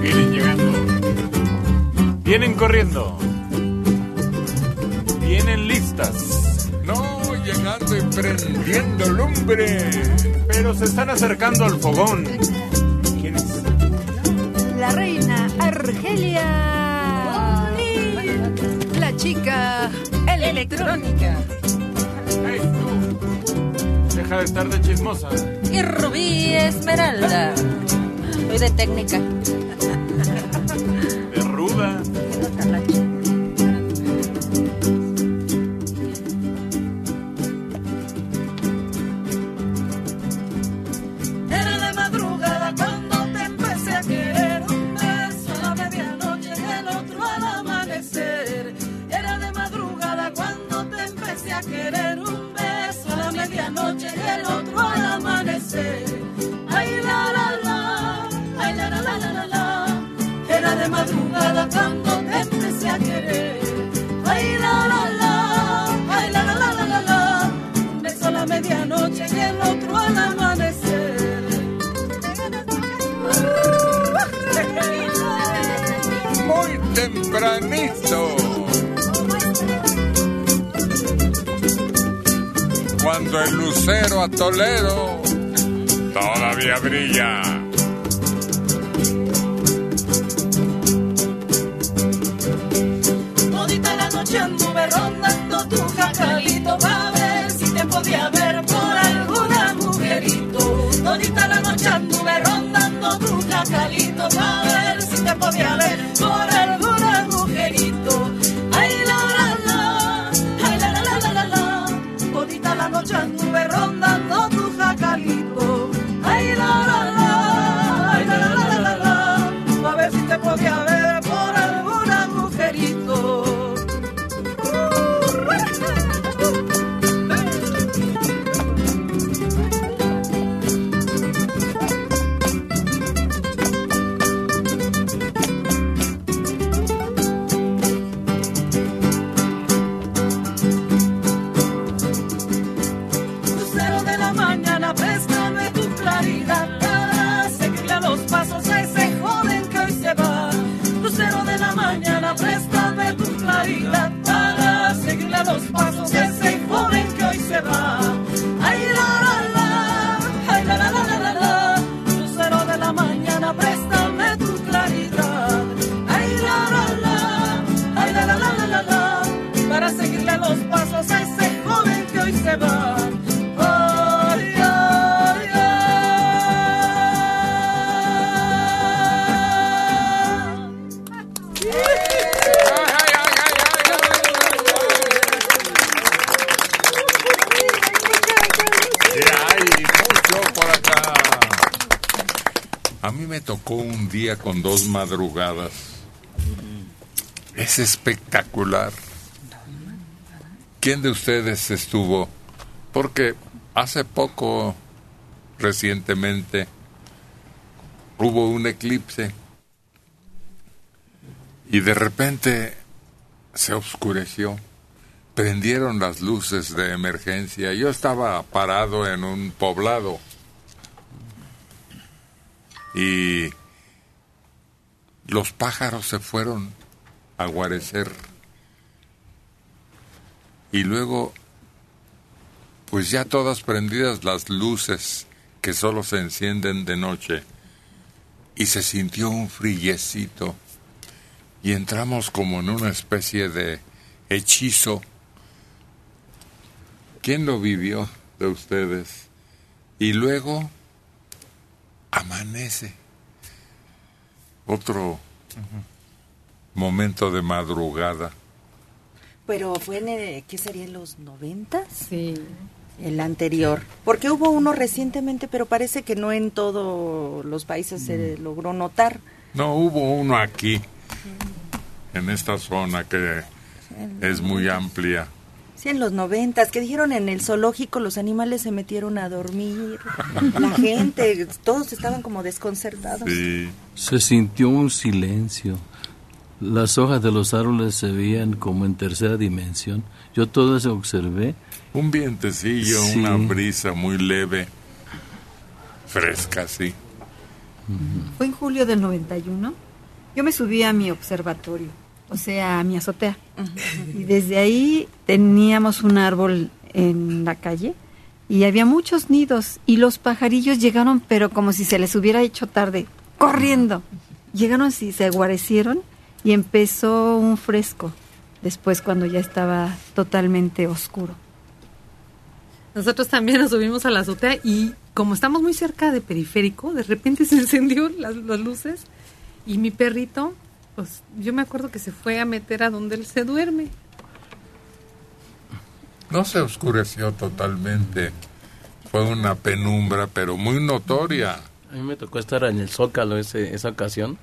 Vienen llegando. Vienen corriendo. Vienen listas. No, llegando y prendiendo lumbre. Pero se están acercando al fogón. ¿Quién es? La reina Argelia. La chica electrónica. Hey, tú. Deja de estar de chismosa. Y Rubí Esmeralda. Soy de técnica. Lucero a Toledo todavía brilla. Con dos madrugadas. Es espectacular. ¿Quién de ustedes estuvo? Porque hace poco, recientemente, hubo un eclipse y de repente se oscureció. Prendieron las luces de emergencia. Yo estaba parado en un poblado y pájaros se fueron a guarecer. Y luego, pues ya todas prendidas las luces que solo se encienden de noche. Y se sintió un frillecito. Y entramos como en una especie de hechizo. ¿Quién lo vivió de ustedes? Y luego amanece. Otro momento de madrugada. Pero fue en, el- ¿qué sería en los noventas? Sí. El anterior. Porque hubo uno recientemente, pero parece que no en todos los países se logró notar. No, hubo uno aquí, en esta zona que es muy amplia. Sí, en los noventas, que dijeron en el zoológico los animales se metieron a dormir. La gente, todos estaban como desconcertados. Se sintió un silencio. Las hojas de los árboles se veían como en tercera dimensión. Yo todo eso observé. Un vientecillo, Sí. una brisa muy leve, fresca, sí. Fue en julio del 91. Yo me subí a mi observatorio, o sea, a mi azotea. Y desde ahí teníamos un árbol en la calle y había muchos nidos y los pajarillos llegaron pero como si se les hubiera hecho tarde, corriendo. Llegaron y se guarecieron y empezó un fresco después cuando ya estaba totalmente oscuro. Nosotros también nos subimos a la azotea y como estamos muy cerca de periférico, de repente se encendió las, las luces y mi perrito, pues yo me acuerdo que se fue a meter a donde él se duerme. No se oscureció totalmente. Fue una penumbra, pero muy notoria. A mí me tocó estar en el Zócalo ese, esa ocasión.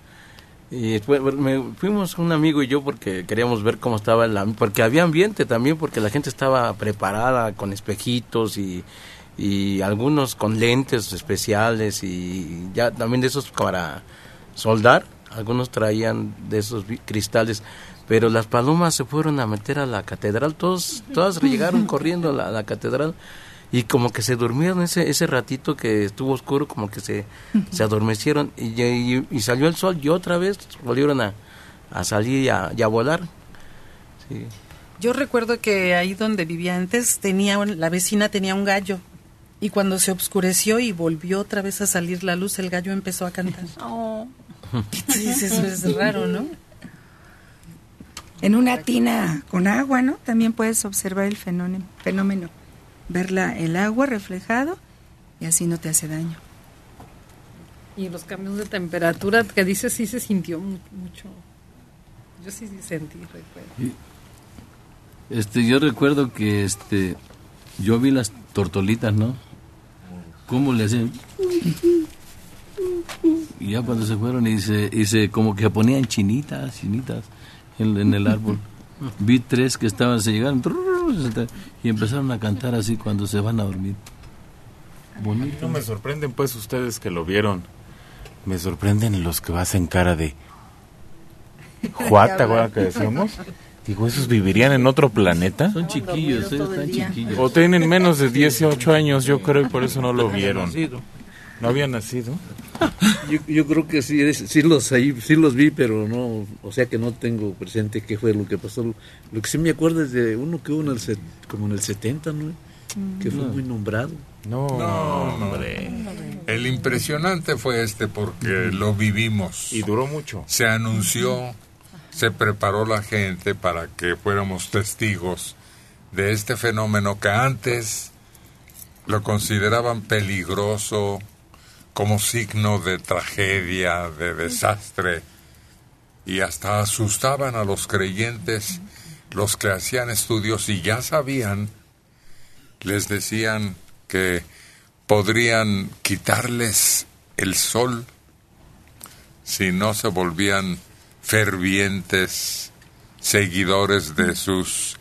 Y después me, fuimos un amigo y yo porque queríamos ver cómo estaba el porque había ambiente también, porque la gente estaba preparada con espejitos y, y algunos con lentes especiales y ya también de esos para soldar, algunos traían de esos cristales, pero las palomas se fueron a meter a la catedral, todos, todas llegaron corriendo a la, a la catedral y como que se durmieron ese, ese ratito que estuvo oscuro, como que se, se adormecieron y, y, y salió el sol y otra vez volvieron a, a salir y a, y a volar. Sí. Yo recuerdo que ahí donde vivía antes tenía un- la vecina tenía un gallo y cuando se oscureció y volvió otra vez a salir la luz el gallo empezó a cantar. Oh. Entonces, eso es raro, ¿no? En una tina con agua, ¿no? También puedes observar el fenómeno, fenómeno. Ver la- el agua reflejado y así no te hace daño. Y los cambios de temperatura que dice sí se sintió mu- mucho. Yo sí, sí sentí, recuerdo. Este, yo recuerdo que este, yo vi las tortolitas, ¿no? ¿Cómo le hacían? Y ya cuando se fueron y se, y se como que ponían chinitas, chinitas en, en el árbol. Vi tres que estaban, se llegaron y empezaron a cantar así cuando se van a dormir. Bonito. No me sorprenden pues ustedes que lo vieron. Me sorprenden los que hacen cara de Juata, ahora que decíamos. Digo, ¿esos vivirían en otro planeta? Son chiquillos, eh, están chiquillos. O tienen menos de 18 años, yo creo, y por eso no lo vieron. ¿No habían nacido? Yo, yo creo que sí, sí los ahí, sí los vi, pero no, o sea que no tengo presente qué fue lo que pasó. Lo que sí me acuerdo es de uno que hubo en el, set- como en el 70, ¿no? Que fue No. muy nombrado. No, No, no. El impresionante fue este porque lo vivimos. Y duró mucho. Se anunció, se preparó la gente para que fuéramos testigos de este fenómeno que antes lo consideraban peligroso, como signo de tragedia, de desastre, y hasta asustaban a los creyentes, los que hacían estudios y ya sabían, les decían que podrían quitarles el sol si no se volvían fervientes seguidores de sus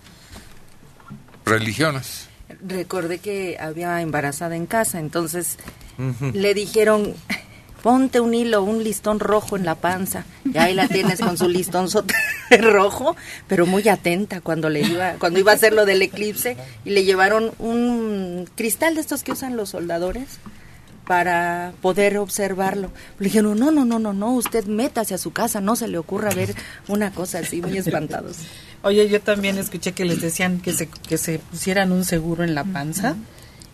religiones. Recordé que había embarazada en casa, entonces le dijeron, ponte un hilo, un listón rojo en la panza. Y ahí la tienes con su listón rojo, pero muy atenta cuando le iba, cuando iba a hacer lo del eclipse, y le llevaron un cristal de estos que usan los soldadores para poder observarlo. Le dijeron, no, no, no, no, no, usted métase a su casa, no se le ocurra ver una cosa así, muy espantados. Oye, yo también escuché que les decían que se, que se pusieran un seguro en la panza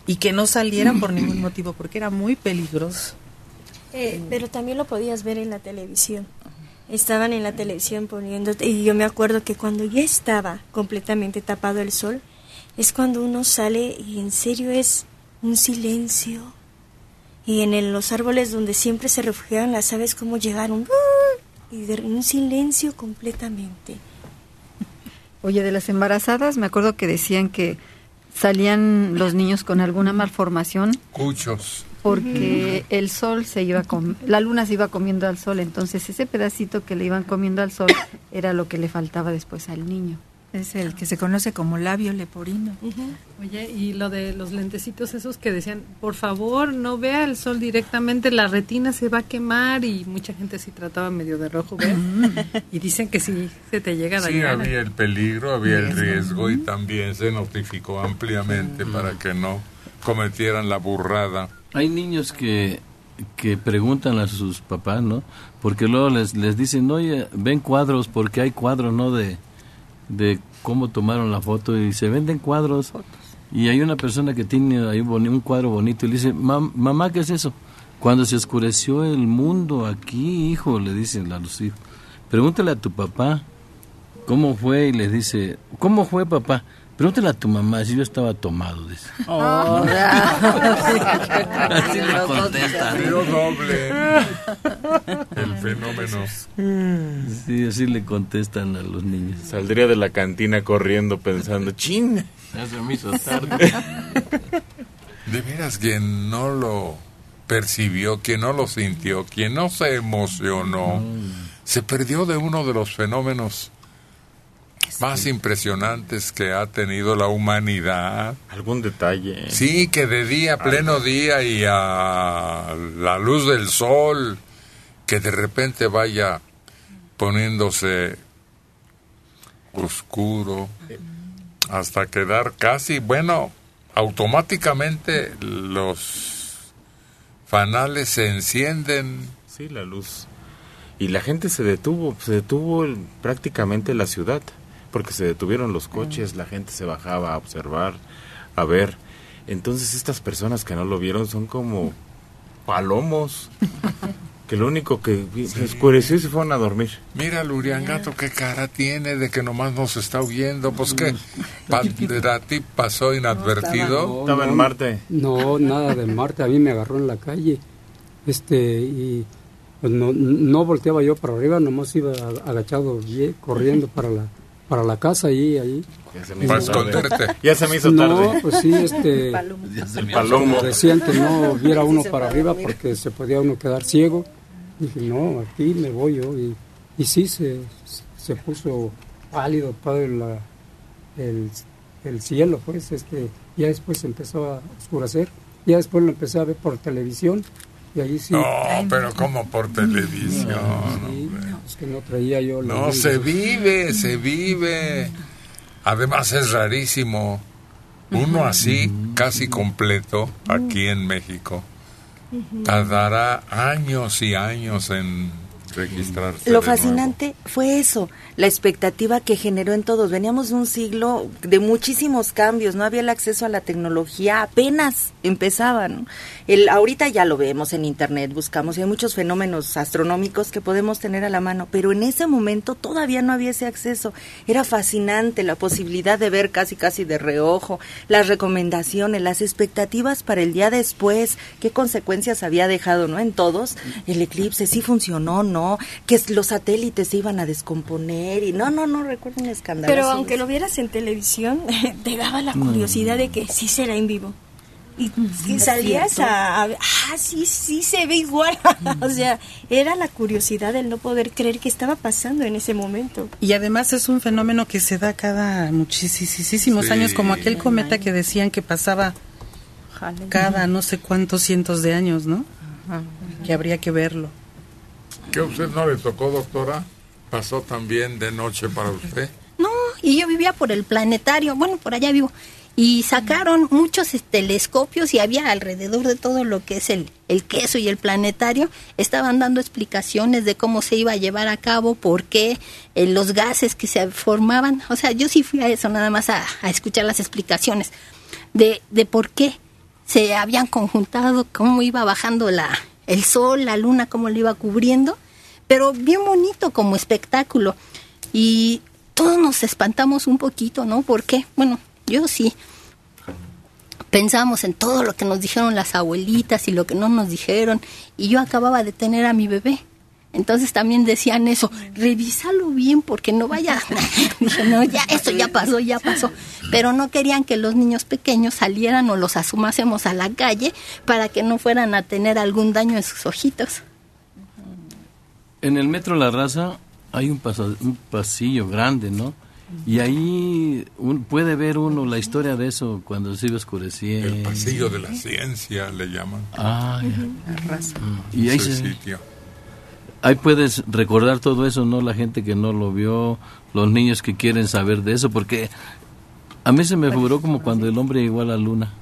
y que no salieran por ningún motivo porque era muy peligroso. Eh, pero también lo podías ver en la televisión. Estaban en la televisión poniendo, y yo me acuerdo que cuando ya estaba completamente tapado el sol, es cuando uno sale y en serio es un silencio. Y en el- los árboles donde siempre se refugiaban las aves, como llegaron, y de un silencio completamente. Oye, de las embarazadas, me acuerdo que decían que salían los niños con alguna malformación Cuchos. porque el sol se iba com la luna se iba comiendo al sol, entonces ese pedacito que le iban comiendo al sol era lo que le faltaba después al niño. Es el que se conoce como labio leporino. Oye, y lo de los lentecitos esos que decían, por favor, no vea el sol directamente, la retina se va a quemar y mucha gente sí trataba medio de rojo ver. y dicen que sí, se te llega a Sí, dañar. había el peligro, había el riesgo y también se notificó ampliamente para que no cometieran la burrada. Hay niños que que preguntan a sus papás, ¿no? Porque luego les, les dicen, oye, ven cuadros, porque hay cuadros, ¿no? De, de cómo tomaron la foto y se venden cuadros. Y hay una persona que tiene ahí un cuadro bonito y le dice, "Mam- mamá, ¿qué es eso? Cuando se oscureció el mundo aquí, hijo, le dicen a los hijos. Pregúntale a tu papá cómo fue y les dice, ¿cómo fue papá? Pregúntale a tu mamá si yo estaba tomado, dice. Oh, Así le contestan. Dio doble. El fenómeno. Sí, así le contestan a los niños. Saldría de la cantina corriendo pensando, chin. Ya se me hizo tarde. De veras, quien no lo percibió, quien no lo sintió, quien no se emocionó, se perdió de uno de los fenómenos más impresionantes que ha tenido la humanidad. Algún detalle. Sí, que de día, pleno día y a la luz del sol, que de repente vaya poniéndose oscuro hasta quedar casi, bueno, automáticamente los fanales se encienden. Sí, la luz. Y la gente se detuvo, se detuvo prácticamente la ciudad, porque se detuvieron los coches, la gente se bajaba a observar, a ver. Entonces estas personas que no lo vieron son como palomos, que lo único que vi- se oscureció y se fueron a dormir. Mira el Uriangato qué cara tiene de que nomás nos está oyendo, pues que para ti pasó inadvertido. Estaba en Marte. No, nada de Marte. A mí me agarró en la calle. Este, y pues no, no volteaba yo para arriba, nomás iba agachado, corriendo para la, para la casa y ahí. Ya se me hizo Para tarde. esconderte. Ya se me hizo no, tarde. pues sí, este. Se Palomo. Decían que no viera uno para arriba porque se podía uno quedar ciego. Dije, no, aquí me voy yo. Y, y sí, se, se puso pálido, padre, la, el, el cielo, pues, este, ya después empezó a oscurecer. Ya después lo empecé a ver por televisión. Y ahí sí. No, pero como por televisión. Sí, es que no traía yo la No, se vive, se vive. Además es rarísimo. Uno así, casi completo, aquí en México, tardará años y años en registrarse. Lo fascinante fue eso, la expectativa que generó en todos. Veníamos de un siglo de muchísimos cambios, no había el acceso a la tecnología, apenas empezaba, ¿no? El, ahorita ya lo vemos en internet, buscamos, y hay muchos fenómenos astronómicos que podemos tener a la mano, pero en ese momento todavía no había ese acceso. Era fascinante la posibilidad de ver casi casi de reojo, las recomendaciones, las expectativas para el día después, qué consecuencias había dejado, ¿no? En todos, el eclipse, sí funcionó, ¿no? Que los satélites se iban a descomponer y no, no, no recuerdo un escándalo. Pero aunque lo vieras en televisión, te daba la No. curiosidad de que sí será en vivo. Y es salías a, a ver, ah, sí, sí se ve igual. o sea, era la curiosidad del no poder creer que estaba pasando en ese momento. Y además es un fenómeno que se da cada muchísimos Sí. años, como aquel cometa que decían que pasaba cada no sé cuántos cientos de años, ¿no? Que habría que verlo. ¿Qué a usted no le tocó, doctora? ¿Pasó también de noche para usted? No, y yo vivía por el planetario, bueno, por allá vivo. Y sacaron muchos este, telescopios y había alrededor de todo lo que es el, el queso y el planetario, estaban dando explicaciones de cómo se iba a llevar a cabo, por qué, eh, los gases que se formaban. O sea, yo sí fui a eso, nada más a, a escuchar las explicaciones de, de por qué se habían conjuntado, cómo iba bajando la, el sol, la luna, cómo lo iba cubriendo, pero bien bonito como espectáculo. Y todos nos espantamos un poquito, ¿no? ¿Por qué? Bueno, yo sí. Pensamos en todo lo que nos dijeron las abuelitas y lo que no nos dijeron. Y yo acababa de tener a mi bebé. Entonces también decían eso, revísalo bien porque no vaya. Dije, no, ya, esto ya pasó, ya pasó. Pero no querían que los niños pequeños salieran o los asumásemos a la calle para que no fueran a tener algún daño en sus ojitos. En el metro La Raza hay un, paso- un pasillo grande, ¿no? Y ahí un- puede ver uno la historia de eso cuando se iba oscureciendo. El pasillo de la ciencia le llaman. Ah, ya. Y ahí, Ese se- sitio. Ahí puedes recordar todo eso, ¿no? La gente que no lo vio, los niños que quieren saber de eso, porque a mí se me figuró como cuando el hombre llegó a la luna.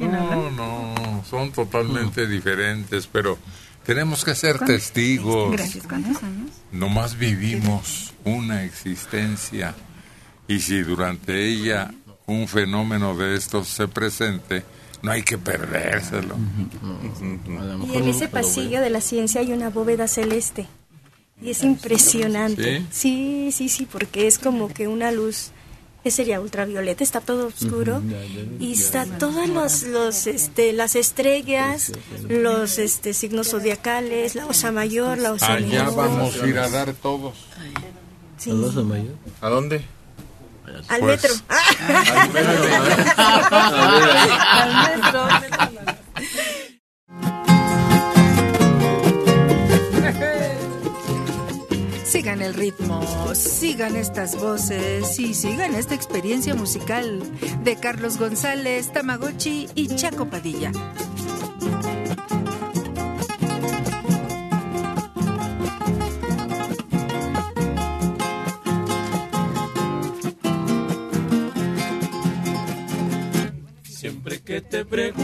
No, no. son totalmente diferentes, pero tenemos que ser ¿Cuántos- testigos. Gracias. ¿Cuántos años? Nomás vivimos una existencia y si durante ella un fenómeno de estos se presente, no hay que perdérselo. Y en ese pasillo de la ciencia hay una bóveda celeste. Y es impresionante. Sí, sí, sí, porque es como que una luz, que sería ultravioleta, está todo oscuro. Y está todas los, los, este, las estrellas, los este, signos zodiacales, la osa mayor, la osa Allá menor. vamos a ir a dar todos. Sí. ¿A dónde? Al Pues, metro. al metro. Al metro. Sigan el ritmo, sigan estas voces y sigan esta experiencia musical de Carlos González, Tamagotchi y Chaco Padilla. Te pregunto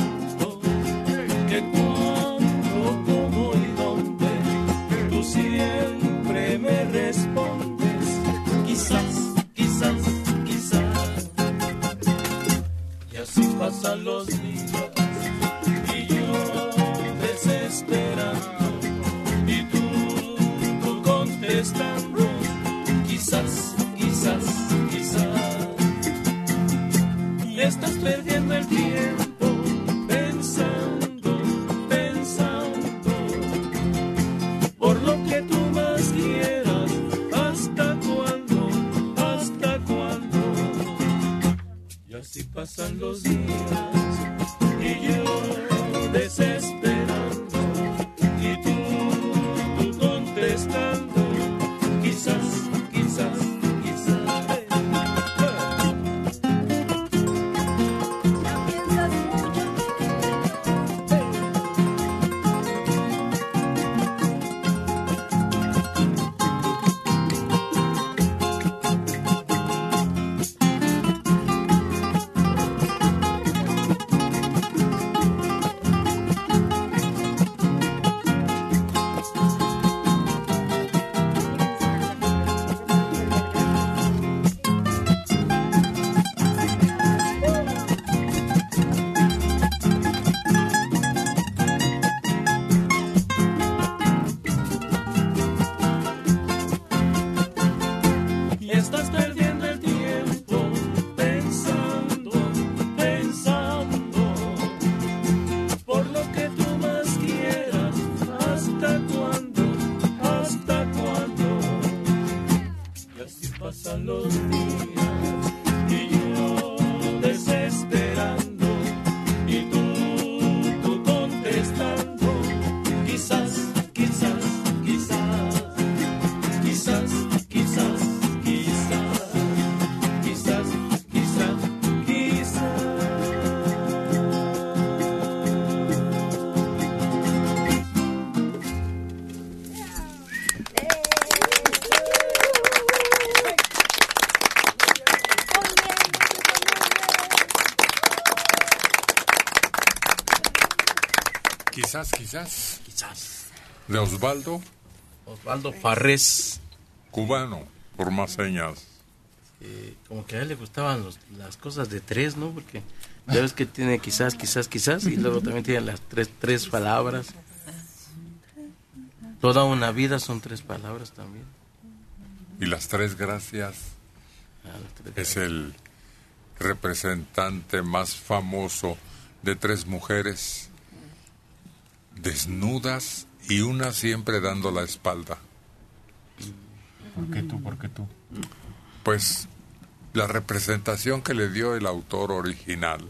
Quizás, quizás. Quizás. De Osvaldo. Osvaldo Farrés. Cubano, por más señas. Eh, como que a él le gustaban los- las cosas de tres, ¿no? Porque ya ves que tiene quizás, quizás, quizás, y luego también tiene las tres, tres palabras. Toda una vida son tres palabras también. Y las tres gracias Ah, las tres es el representante más famoso de tres mujeres desnudas y una siempre dando la espalda. ¿Por qué tú? ¿Por qué tú? Pues la representación que le dio el autor original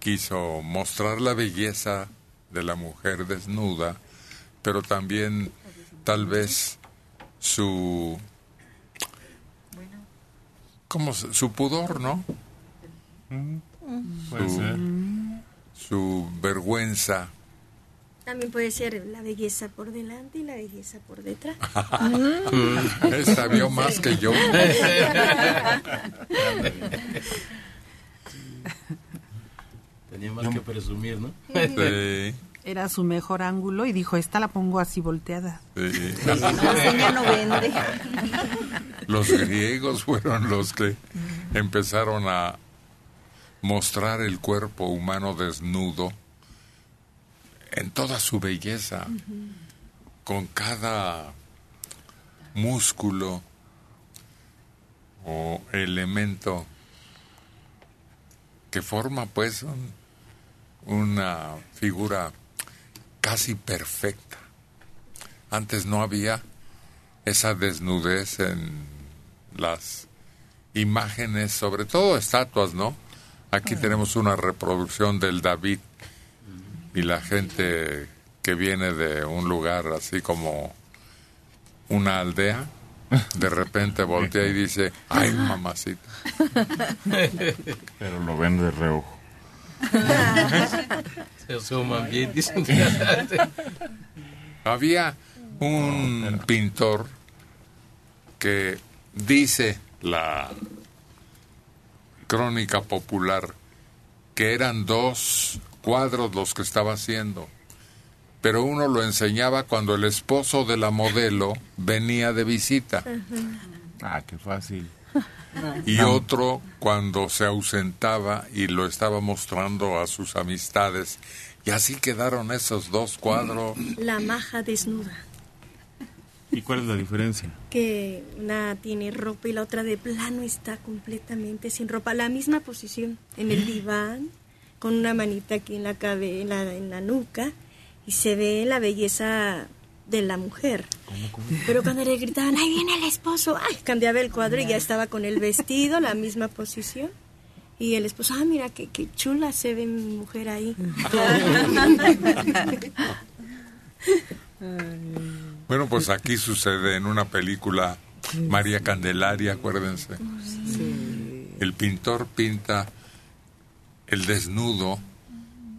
quiso mostrar la belleza de la mujer desnuda, pero también tal vez su ¿cómo se- su pudor, ¿no? Puede su, ser. su vergüenza. También puede ser la belleza por delante y la belleza por detrás. Esta vio más que yo. Tenía más que presumir, ¿no? Sí, Era su mejor ángulo y dijo, esta la pongo así volteada. sí. ya no vende. Los griegos fueron los que empezaron a mostrar el cuerpo humano desnudo en toda su belleza, con cada músculo o elemento que forma pues un- una figura casi perfecta. Antes no había esa desnudez en las imágenes, sobre todo estatuas, ¿no? Aquí tenemos una reproducción del David y la gente que viene de un lugar así como una aldea, de repente voltea y dice, ay mamacita. Pero lo ven de reojo. Se asoman bien, dicen. Había un pintor que dice la crónica popular que eran dos cuadros los que estaba haciendo, pero uno lo enseñaba cuando el esposo de la modelo venía de visita Ah, qué fácil. y otro cuando se ausentaba y lo estaba mostrando a sus amistades. Y así quedaron esos dos cuadros. La maja desnuda, ¿Y cuál es la diferencia? que una tiene ropa y la otra de plano está completamente sin ropa. La misma posición, en el diván, con una manita aquí en la, cabe, en la, en la nuca, y se ve la belleza de la mujer. Pero cuando le gritaban, ahí viene el esposo, ay, cambiaba el cuadro y ya estaba con el vestido, la misma posición. Y el esposo, ah, mira, qué, qué chula se ve mi mujer ahí. Bueno, pues aquí sucede en una película María Candelaria, acuérdense. El pintor pinta el desnudo,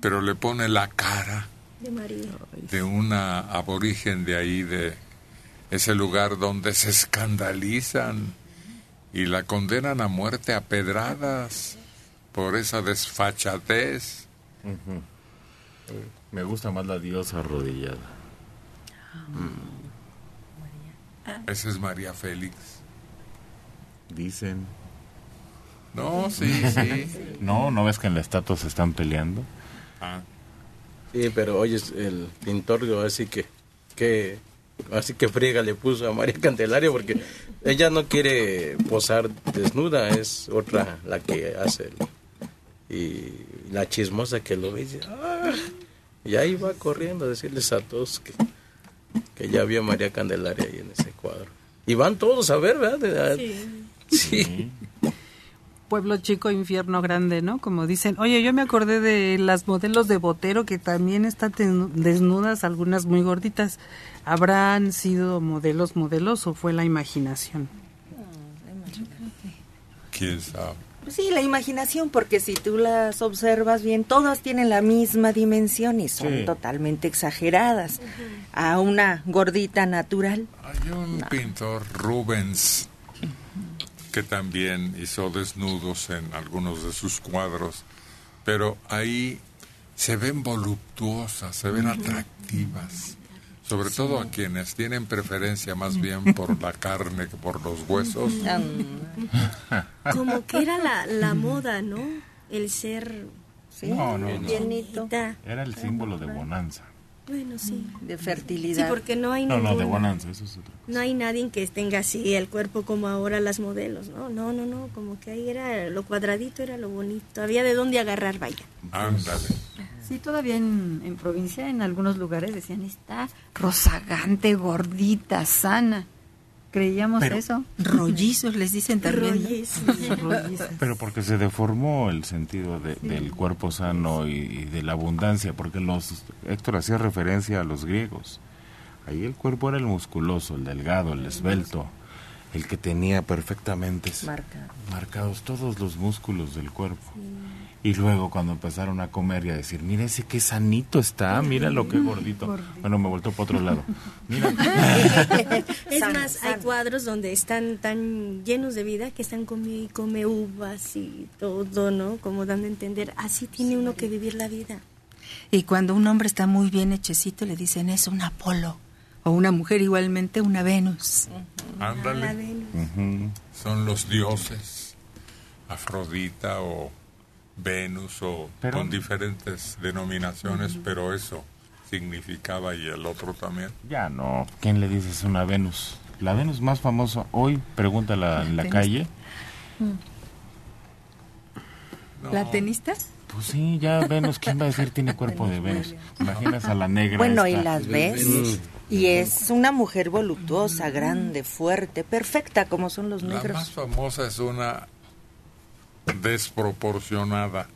pero le pone la cara de María. de una aborigen de ahí, de ese lugar donde se escandalizan y la condenan a muerte a pedradas por esa desfachatez. Me gusta más la diosa arrodillada. Esa es María Félix. Dicen. No, sí, sí. No, ¿no ves que en la estatua se están peleando? Ah. Sí, pero oye, el pintor así que, que así que friega le puso a María Candelaria porque ella no quiere posar desnuda, es otra la que hace. el- y la chismosa que lo ve y dice, "Ah", y ahí va corriendo a decirles a todos que, que ya había María Candelaria ahí en ese cuadro. Y van todos a ver, ¿verdad? Sí. Pueblo chico, infierno grande, ¿no? Como dicen. Oye, yo me acordé de las modelos de Botero que también están desnu- desnudas, algunas muy gorditas. ¿Habrán sido modelos, modelos o fue la imaginación? ¿Quién sabe? Pues sí, la imaginación, porque si tú las observas bien, todas tienen la misma dimensión y son Sí. totalmente exageradas. A una gordita natural. Hay un pintor, Rubens, que también hizo desnudos en algunos de sus cuadros, pero ahí se ven voluptuosas, se ven atractivas, sobre todo a quienes tienen preferencia más bien por la carne que por los huesos. Como que era la, la moda, ¿no? El ser... No, no, no. Llenito. Era el símbolo de bonanza. Bueno, sí. De Sí, fertilidad. porque no hay No, no, de bonanza, eso es otro. No hay nadie que tenga así el cuerpo como ahora las modelos, ¿no? No, no, no, como que ahí era lo cuadradito, era lo bonito. Había de dónde agarrar, vaya. Ándale. Sí, todavía en, en provincia, en algunos lugares decían, está rozagante, gordita, sana. Creíamos Pero- eso. Rollizos les dicen también. ¿no? Rollizos. Pero porque se deformó el sentido de- del cuerpo sano y, y de la abundancia, porque los Héctor hacía referencia a los griegos. Ahí el cuerpo era el musculoso, el delgado, el esbelto, el que tenía perfectamente Marca. marcados todos los músculos del cuerpo. Y luego cuando empezaron a comer y a decir, mira ese qué sanito está, mira lo que gordito. Bueno, me voltó para otro lado. Mira. es más, hay cuadros donde están tan llenos de vida que están come, come uvas y todo, ¿no? Como dando a entender, así tiene uno que vivir la vida. Y cuando un hombre está muy bien hechecito, le dicen es un Apolo. O una mujer igualmente una Venus. Ándale. Son los dioses, Afrodita o Venus o Pero- con diferentes denominaciones, pero eso significaba y el otro también. Ya no. ¿Quién le dices una Venus? La Venus más famosa hoy, pregúntala en la calle. ¿La tenista? Pues sí, ya Venus, ¿quién va a decir tiene cuerpo de Venus? Imaginas a la negra. Bueno, y esta. las ves. Y es una mujer voluptuosa, grande, fuerte, perfecta, como son los La negros. más famosa es una desproporcionada.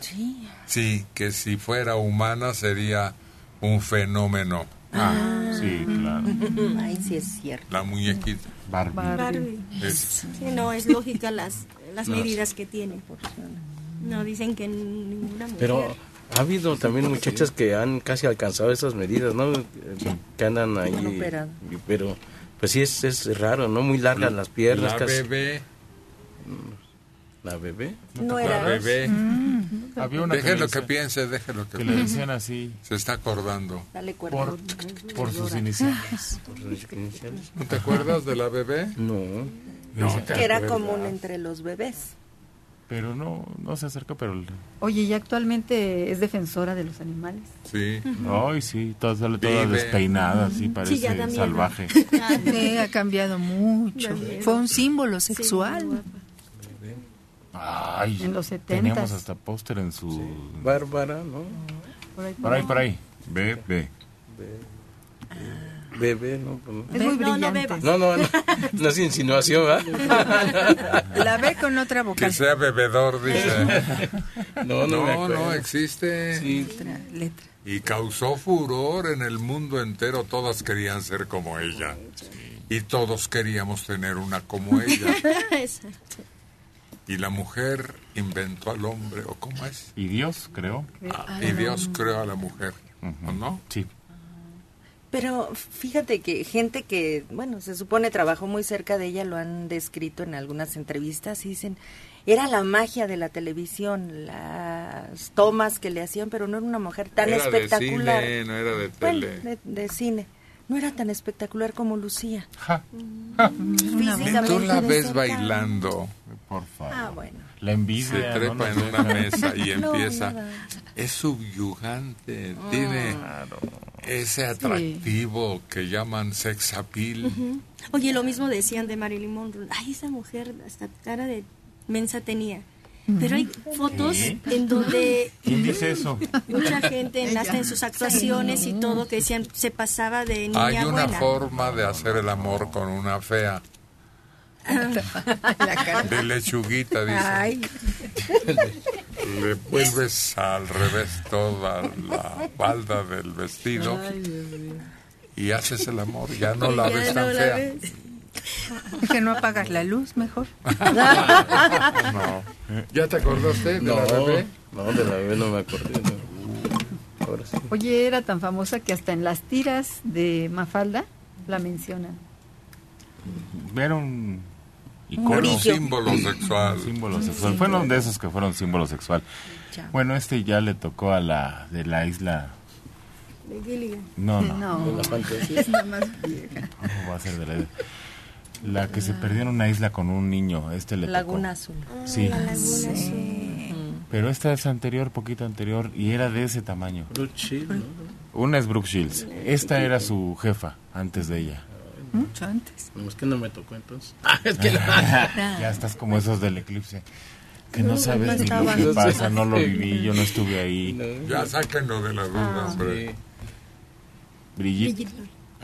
Sí. Sí, que si fuera humana sería un fenómeno. Ah, sí, claro. Ay, sí es cierto. La muñequita. Barbie. Barbie. Es- Sí, no, es lógica las, las No. medidas que tiene. No, dicen que ninguna mujer. Pero ha habido también muchachas que han casi alcanzado esas medidas, ¿no? Que andan ahí. Pero, pues sí, es, es raro, ¿no? Muy largas las piernas. la casi. bebé. ¿La bebé? No La era. bebé. Había una que Déjelo le que decía- piense, déjelo que que le piense. decían así Se está acordando. Dale cuerda. por, por sus iniciales. ¿No te acuerdas de la bebé? No. No, Que era común entre los bebés. Pero no, no se acerca, pero... el- Oye, y actualmente es defensora de los animales. Sí. Ay, sí, toda, sale toda Vive. despeinada, así, parece miedo. salvaje. Sí, ha cambiado mucho. Fue un símbolo sexual. Ay, En los teníamos 70s. hasta póster en su... Bárbara, ¿no? Por ahí, Por ahí, por ahí. Ve, ve. Bebé, ¿no? Pues no. Es muy No, no brillante. bebas. No, no, no, no es insinuación, ¿verdad? La ve con otra Que vocal. sea bebedor, dice. No, no, No, no, existe. Sí. Otra letra. Y causó furor en el mundo entero. Todas querían ser como ella. Y todos queríamos tener una como ella. Exacto. Y la mujer inventó al hombre, ¿o cómo es? Y Dios, creo. Ah, y Dios creó a la mujer, ¿o no? Sí. Pero fíjate que gente que, bueno, se supone trabajó muy cerca de ella, lo han descrito en algunas entrevistas y dicen, era la magia de la televisión, las tomas que le hacían, pero no era una mujer tan era espectacular. de cine, no era de Bueno, tele. de, de cine. No era tan espectacular como Lucía. Ja, Físicamente Tú la ves cerca. bailando, por favor. Ah, bueno. La se envidia. trepa ¿no? en una mesa y No, empieza. nada. Es subyugante, tiene ese atractivo que llaman sex appeal. Ujú. Oye, lo mismo decían de Marilyn Monroe. Ay, esa mujer hasta cara de mensa tenía. Pero hay fotos en donde ¿Quién dice eso? mucha gente, en, hasta en sus actuaciones y todo, que decían se pasaba de niña Hay una buena. forma de hacer el amor con una fea. De lechuguita, dice. Ay, Le vuelves al revés toda la falda del vestido y haces el amor. Ya no la Ya ves no tan la fea. ves. Que no apagas la luz mejor. No. ¿Ya te acordaste de No, la bebé? no, de la bebé no me acordé. no. Ahora sí. Oye, era tan famosa que hasta en las tiras de Mafalda la mencionan. Era un icono. símbolo sexual. símbolo sexual. Fueron de esos que fueron símbolo sexual. Ya. Bueno, este ya le tocó a la de la isla. De Gilligan. No, no. No. De la fantasía. Es la más vieja. ¿Cómo va a ser de la La que se perdió en una isla con un niño. Este le Laguna tocó. Azul. Sí. La laguna azul. Pero esta es anterior, poquito anterior, y era de ese tamaño. Brooke Shields, ¿no? Una es Brooke Shields. Esta era su jefa antes de ella. Mucho antes. No, es que no me tocó entonces. Ah, es que no. ya estás como esos del eclipse. Que no sabes no ni lo que pasa, no lo viví, yo no estuve ahí. No. Ya sáquenlo de la duda, hombre. Sí. Brigitte.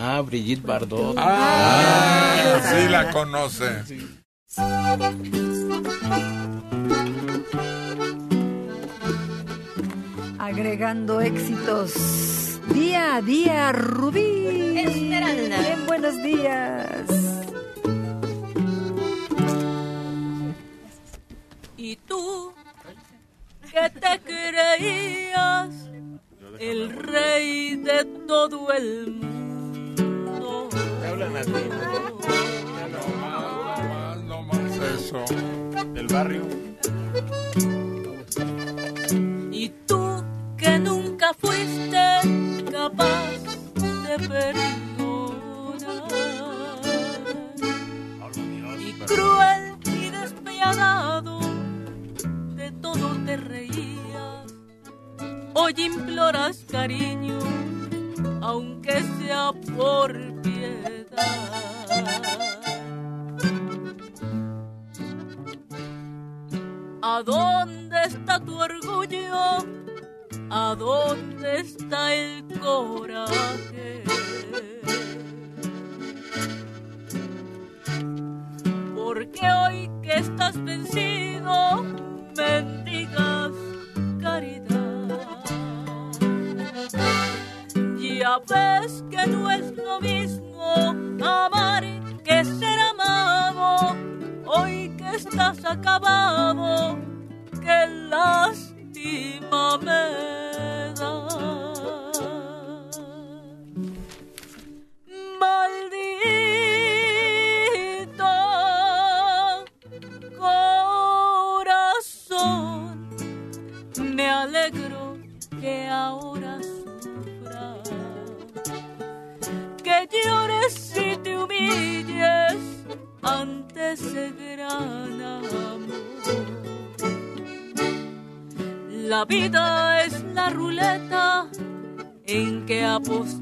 Ah, Brigitte Bardot. Ah, sí la conoce. Agregando éxitos día a día, Rubí. Esperanza. Bien, buenos días. Y tú, que te creías el rey de todo el mundo hablan a ti. No más eso. Del barrio. Y tú que nunca fuiste capaz de perdonar. Y cruel y despiadado, de todo te reías. Hoy imploras cariño, aunque sea por piedad. ¿A dónde está tu orgullo? ¿A dónde está el coraje? Porque hoy que estás vencido, mendigas caridad. Ya ves que no es lo mismo amar que ser amado. Hoy que estás acabado, qué lástima me da. Maldito en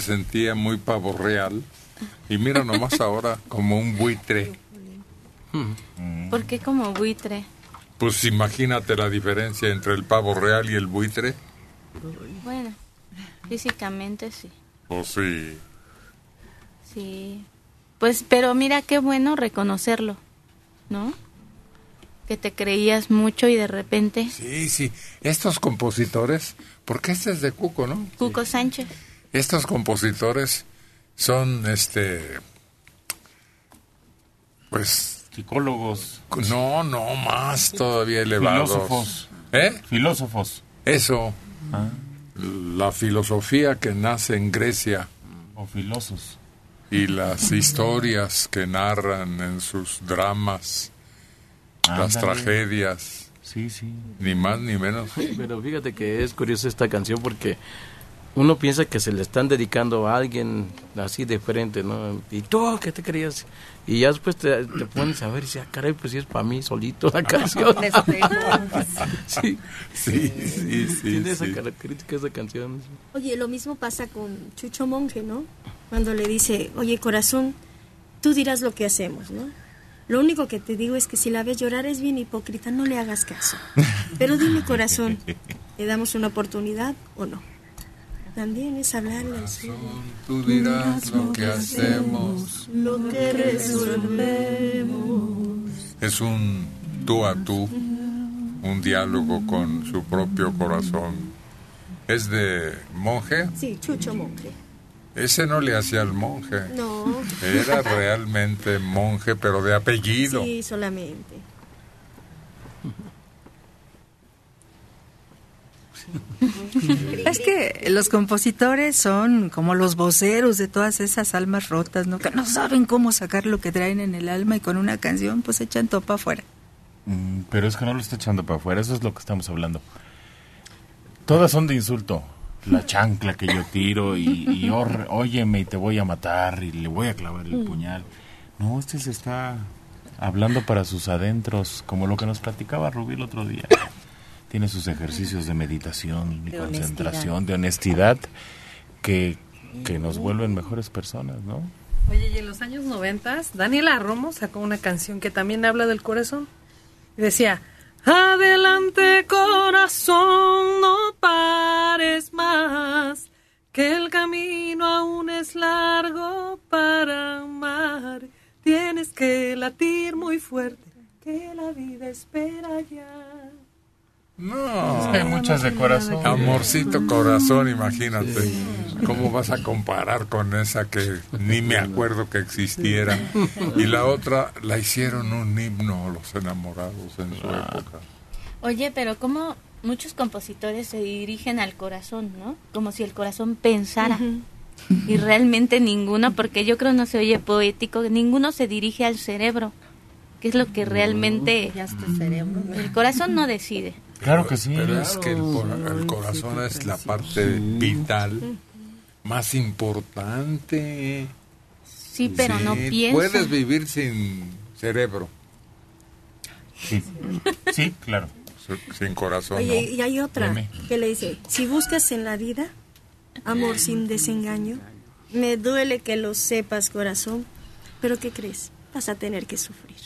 se sentía muy pavo real. Y mira nomás ahora como un buitre. ¿Por qué como buitre? Pues imagínate la diferencia entre el pavo real y el buitre. Bueno, físicamente sí. Pues sí. Sí. Pues, pero mira qué bueno reconocerlo, ¿no? Que te creías mucho y de repente. Sí, sí. Estos compositores, porque este es de Cuco, ¿no? Cuco Sánchez. Estos compositores son, este, pues... Psicólogos. No, no, más todavía elevados. Filósofos. ¿Eh? Filósofos. Eso. Ah. la filosofía que nace en Grecia O filosos. y las historias que narran en sus dramas, las Ándale. tragedias. Sí, sí. Ni más ni menos. Pero fíjate que es curiosa esta canción porque uno piensa que se le están dedicando a alguien así de frente, ¿no? Y tú, ¿qué te creías? Y ya después te, te pones a ver y dices, ah, caray, pues sí es para mí solito la canción. sí, sí, sí, sí, Tiene esa característica esa canción. Oye, lo mismo pasa con Chucho Monje, ¿no? Cuando le dice, oye, corazón, tú dirás lo que hacemos, ¿no? Lo único que te digo es que si la ves llorar es bien hipócrita, no le hagas caso. Pero dime, corazón, ¿le damos una oportunidad o no? También es hablarle al cielo. Tú dirás lo que hacemos. Lo que resolvemos. Es un tú a tú, un diálogo con su propio corazón. ¿Es de monje? Sí, Chucho Monje. Ese no le hacía al monje. No. Era realmente monje, pero de apellido. Sí, solamente. Es que los compositores son como los voceros de todas esas almas rotas, ¿no? Que no saben cómo sacar lo que traen en el alma y con una canción pues echan topa afuera. Mm, pero es que no lo está echando para afuera, eso es lo que estamos hablando. Todas son de insulto. La chancla que yo tiro y, y or- óyeme y te voy a matar y le voy a clavar el Mm. puñal. No, este se está hablando para sus adentros, como lo que nos platicaba Rubí el otro día. Tiene sus ejercicios de meditación y De concentración, de honestidad, que, que nos vuelven mejores personas, ¿no? Oye, y en los años noventas, Daniela Romo sacó una canción que también habla del corazón. Y decía, adelante corazón, no pares más, que el camino aún es largo para amar. Tienes que latir muy fuerte, que la vida espera ya. No. Hay muchas de corazón. Amorcito corazón, imagínate. ¿Cómo vas a comparar con esa que ni me acuerdo que existiera? Y la otra la hicieron un himno los enamorados en su época. Oye, pero como muchos compositores se dirigen al corazón, ¿no? Como si el corazón pensara. Y realmente ninguno, porque yo creo no se oye poético, ninguno se dirige al cerebro, que es lo que realmente... El cerebro. El corazón no decide. Claro que sí. Pero es que el, el corazón es la parte vital más importante. Sí, pero no piensa. Puedes vivir sin cerebro. Sí, sí claro. Sin corazón. Oye, no. y hay otra Dime. que le dice, si buscas en la vida amor sin desengaño, me duele que lo sepas, corazón, pero ¿qué crees? Vas a tener que sufrir.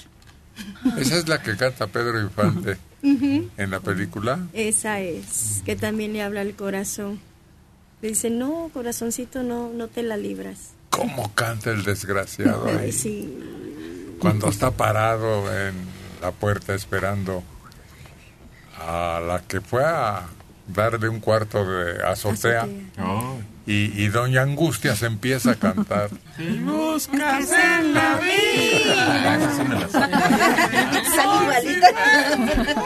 Esa es la que canta Pedro Infante en la película. Esa es, que también le habla al corazón. Le dice, no, corazoncito, no, no te la libras. ¿Cómo canta el desgraciado ahí? sí. Cuando está parado en la puerta esperando a la que fue a darle un cuarto de azotea. Y, y Doña Angustia se empieza a cantar. buscas en la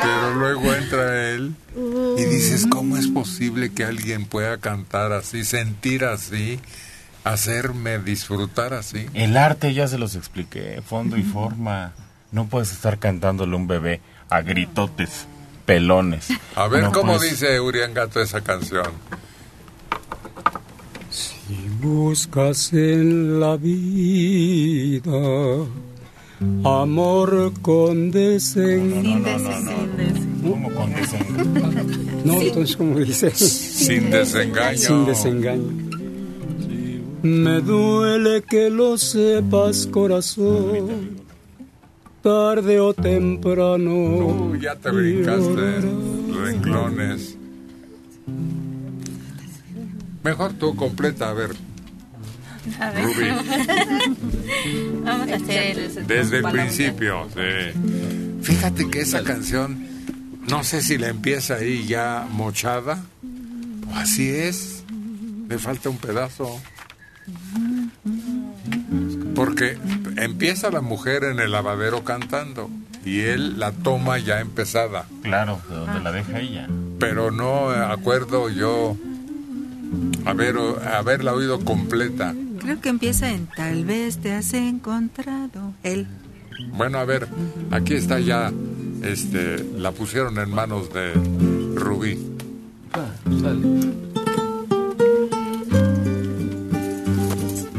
Pero luego entra él y dices, ¿cómo es posible que alguien pueda cantar así, sentir así, hacerme disfrutar así? El arte ya se los expliqué, fondo y forma. No puedes estar cantándole a un bebé a gritotes, pelones. A ver No cómo puedes- dice Urián Gato esa canción. Buscas en la vida amor con desengaño. ¿Cómo con desengaño? No, entonces, como dice? Sin desengaño. Sin desengaño. Me duele que lo sepas, corazón. Tarde o temprano. Ya te brincaste renglones. Mejor tú completa, a ver. A ver. Ruby. Vamos a hacer el... Desde el principio, sí. Fíjate que esa canción, no sé si la empieza ahí ya mochada. Así es. Le falta un pedazo. Porque empieza la mujer en el lavadero cantando y él la toma ya empezada. Claro, de donde la deja ella. Pero no acuerdo yo haber, haberla oído completa. Creo que empieza en tal vez te has encontrado él. Bueno, a ver, aquí está ya, este, la pusieron en manos de Rubí.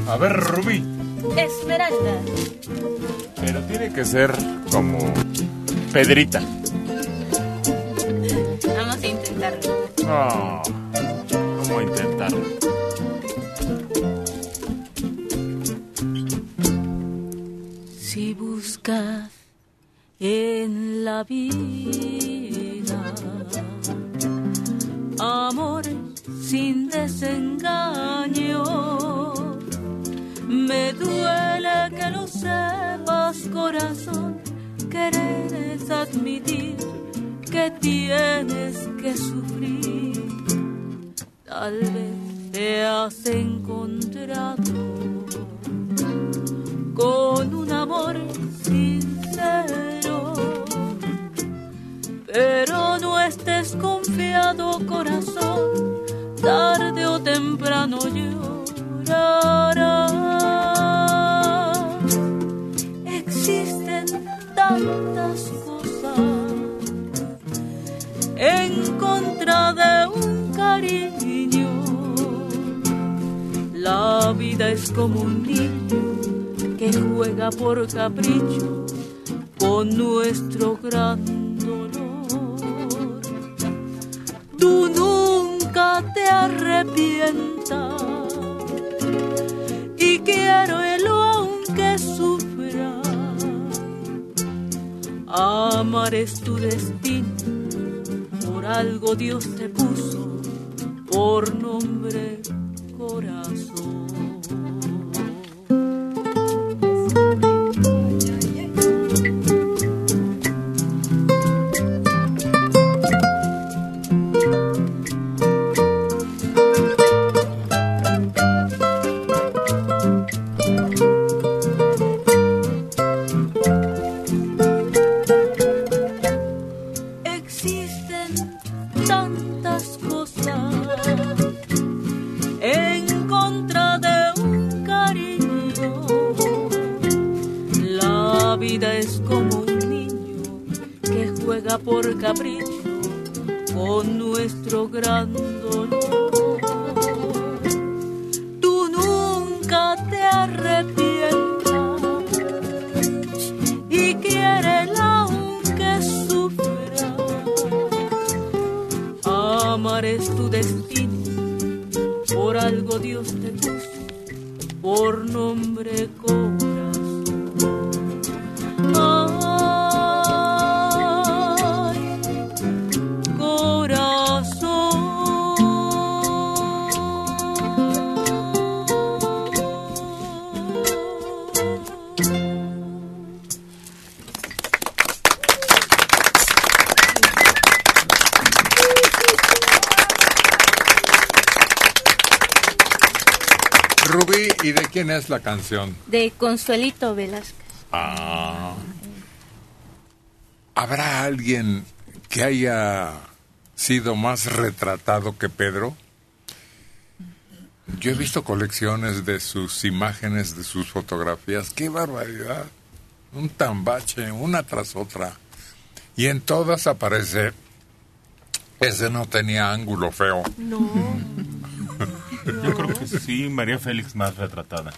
A ver, Rubí. Esmeralda. Pero tiene que ser como Pedrita. Vamos a intentarlo. No. ¿Cómo intentarlo? Si buscas en la vida amor sin desengaño, me duele que lo sepas, corazón, quieres admitir que tienes que sufrir. Tal vez te has encontrado con un amor sincero. Pero no estés confiado, corazón, tarde o temprano llorarás. Existen tantas cosas en contra de un cariño. La vida es como un niño juega por capricho con nuestro gran dolor. Tú nunca te arrepientas y quiero el aunque sufra. Amar es tu destino, por algo Dios te puso por nombre corazón. Por capricho con nuestro gran dolor. Tú nunca te arrepientas y quiérela aunque sufra. Amar es tu destino, por algo Dios te puso por nombre corazón. Quién es la canción? De Consuelito Velázquez. Ah. ¿Habrá alguien que haya sido más retratado que Pedro? Yo he visto colecciones de sus imágenes, de sus fotografías. ¡Qué barbaridad! Un tambache, una tras otra. Y en todas aparece... Ese no tenía ángulo feo. No. Que sí, María Félix más retratada.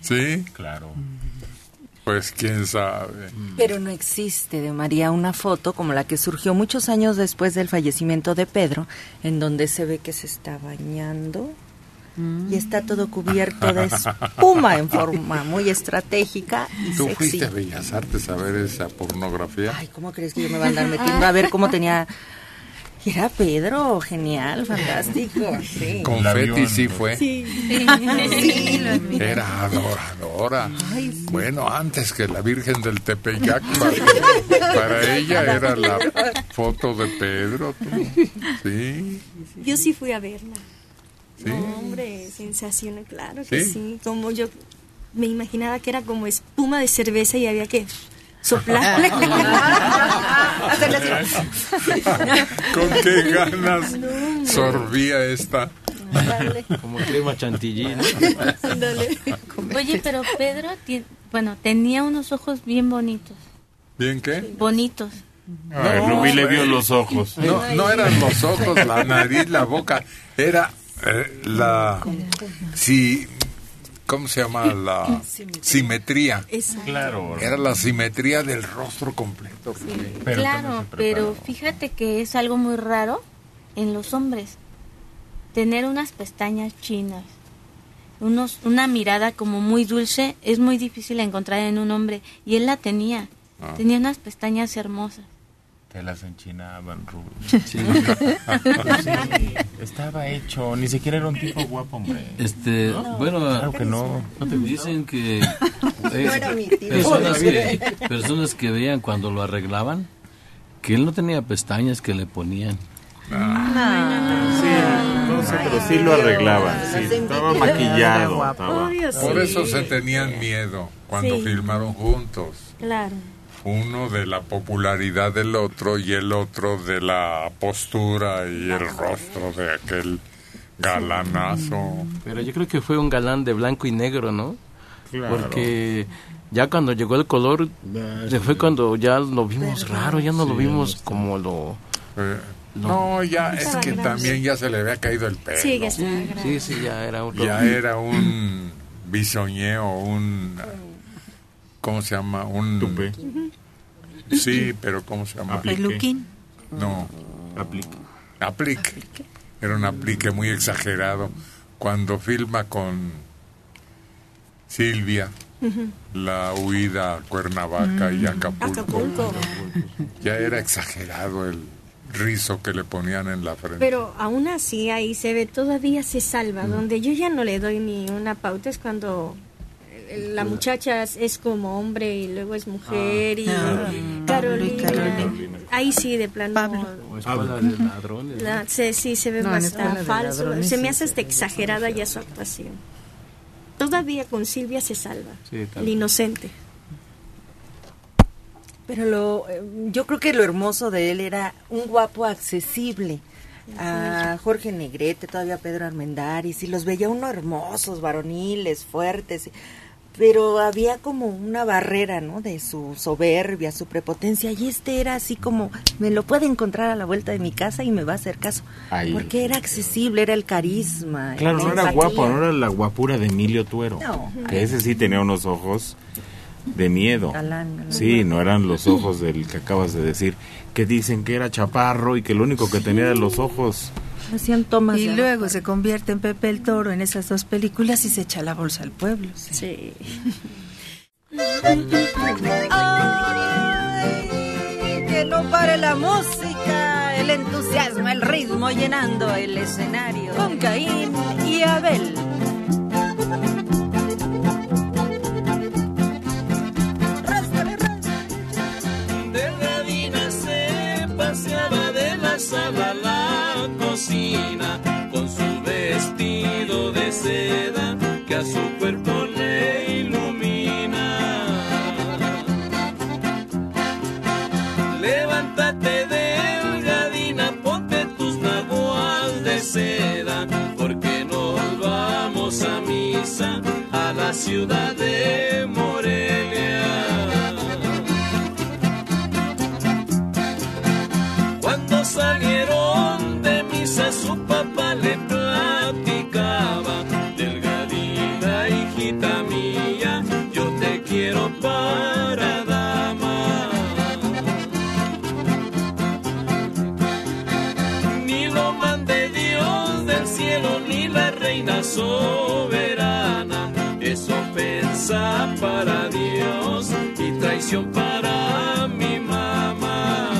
¿Sí? Claro. Pues quién sabe. Pero no existe de María una foto como la que surgió muchos años después del fallecimiento de Pedro, en donde se ve que se está bañando y está todo cubierto de espuma en forma muy estratégica y ¿Tú sexy. fuiste a Bellas Artes a ver esa pornografía? Ay, ¿cómo crees que yo me voy a andar metiendo a ver cómo tenía... Era Pedro, genial, fantástico. Sí. Confetti sí fue. Sí. Sí. Era adoradora. Bueno, antes que la Virgen del Tepeyac, para, para ella era la foto de Pedro. tú. Sí. Yo sí fui a verla. Sí. No, hombre, sensacional, claro que ¿Sí? sí. Como yo me imaginaba que era como espuma de cerveza y había que soplarle. Con qué ganas sorbía esta Como crema chantilly, ¿no? Oye, pero Pedro, bueno, tenía unos ojos bien bonitos. ¿Bien qué? Bonitos. Ay, Rubí le vio los ojos. No, no eran los ojos, la nariz, la boca. Era eh, la... Sí, ¿Cómo se llama? La simetría. Claro. Era la simetría del rostro completo. claro, pero fíjate que es algo muy raro en los hombres. Tener unas pestañas chinas, unos, una mirada como muy dulce, es muy difícil encontrar en un hombre. Y él la tenía. Ah. Tenía unas pestañas hermosas. Te las enchinaban, Rubí. Sí. Sí, Estaba hecho, ni siquiera era un tipo guapo, hombre. Este, bueno, Claro que no. dicen que, eh, No era mi tipo. personas, que personas que veían cuando lo arreglaban que él no tenía pestañas que le ponían. Sí, no sé, pero sí lo arreglaban. Sí, estaba maquillado. estaba- Por eso se tenían miedo cuando Sí. filmaron juntos. Claro. Uno de la popularidad del otro y el otro de la postura y el rostro de aquel galanazo. Pero yo creo que fue un galán de blanco y negro, ¿no? Claro. Porque ya cuando llegó el color, se fue cuando ya lo vimos raro, ya no lo vimos como lo... Eh, No, ya es que también ya se le había caído el pelo. Sí, ya Sí, sí, ya era otro. Ya era un bisoñeo, un... ¿Cómo se llama? Un... Tupe. Sí, pero ¿cómo se llama? Aplique. No. Aplique. Aplique. Era un aplique muy exagerado. Cuando filma con Silvia, la huida a Cuernavaca y Acapulco, Acapulco. ya era exagerado el rizo que le ponían en la frente. Pero aún así ahí se ve, todavía se salva. Donde yo ya no le doy ni una pauta es cuando la muchacha es- como hombre y luego es mujer y Ah. Carolina. Carolina. Ahí sí, de plano. O escuela de ladrones. la- sí, sí, se ve No, falso. Ladrones Se me hace hasta exagerada ya su actuación. Todavía con Silvia se salva. Sí, el inocente. Pero lo, eh, yo creo que lo hermoso de él era un guapo accesible. A Jorge Negrete, todavía Pedro Armendáriz, y los veía uno hermosos, varoniles, fuertes, pero había como una barrera, ¿no? De su soberbia, su prepotencia, y este era así como, me lo puede encontrar a la vuelta de mi casa y me va a hacer caso. Ahí. Porque era accesible, era el carisma. Claro, la no era empatía. guapo, no era la guapura de Emilio Tuero. No. Que ese sí tenía unos ojos de miedo. Galán, galán. Sí, no eran los ojos del que acabas de decir. Que dicen que era chaparro y que lo único que tenía eran los ojos. Hacían tomas Y luego se convierte en Pepe el Toro en esas dos películas y se echa la bolsa al pueblo. Sí. Que no pare la música, el entusiasmo, el ritmo llenando el escenario. Con Caín y Abel. Delgadina se paseaba de la sala seda que a su cuerpo le ilumina. Levántate delgadina, ponte tus naguas de seda porque nos vamos a misa a la ciudad de. Soberana. Es ofensa para Dios y traición para mi mamá.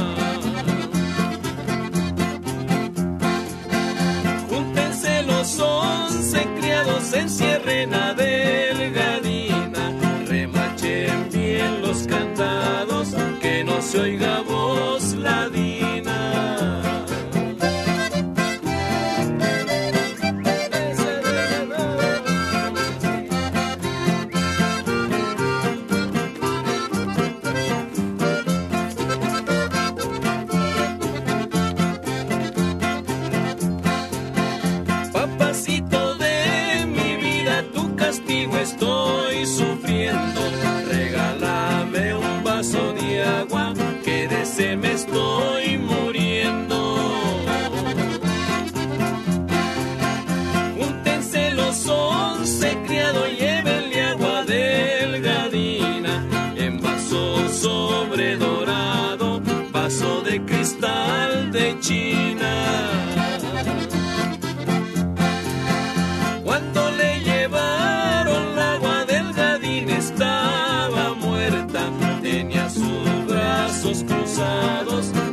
Júntense los once criados, encierren a delgadina, remachen bien los candados, que no se oiga voz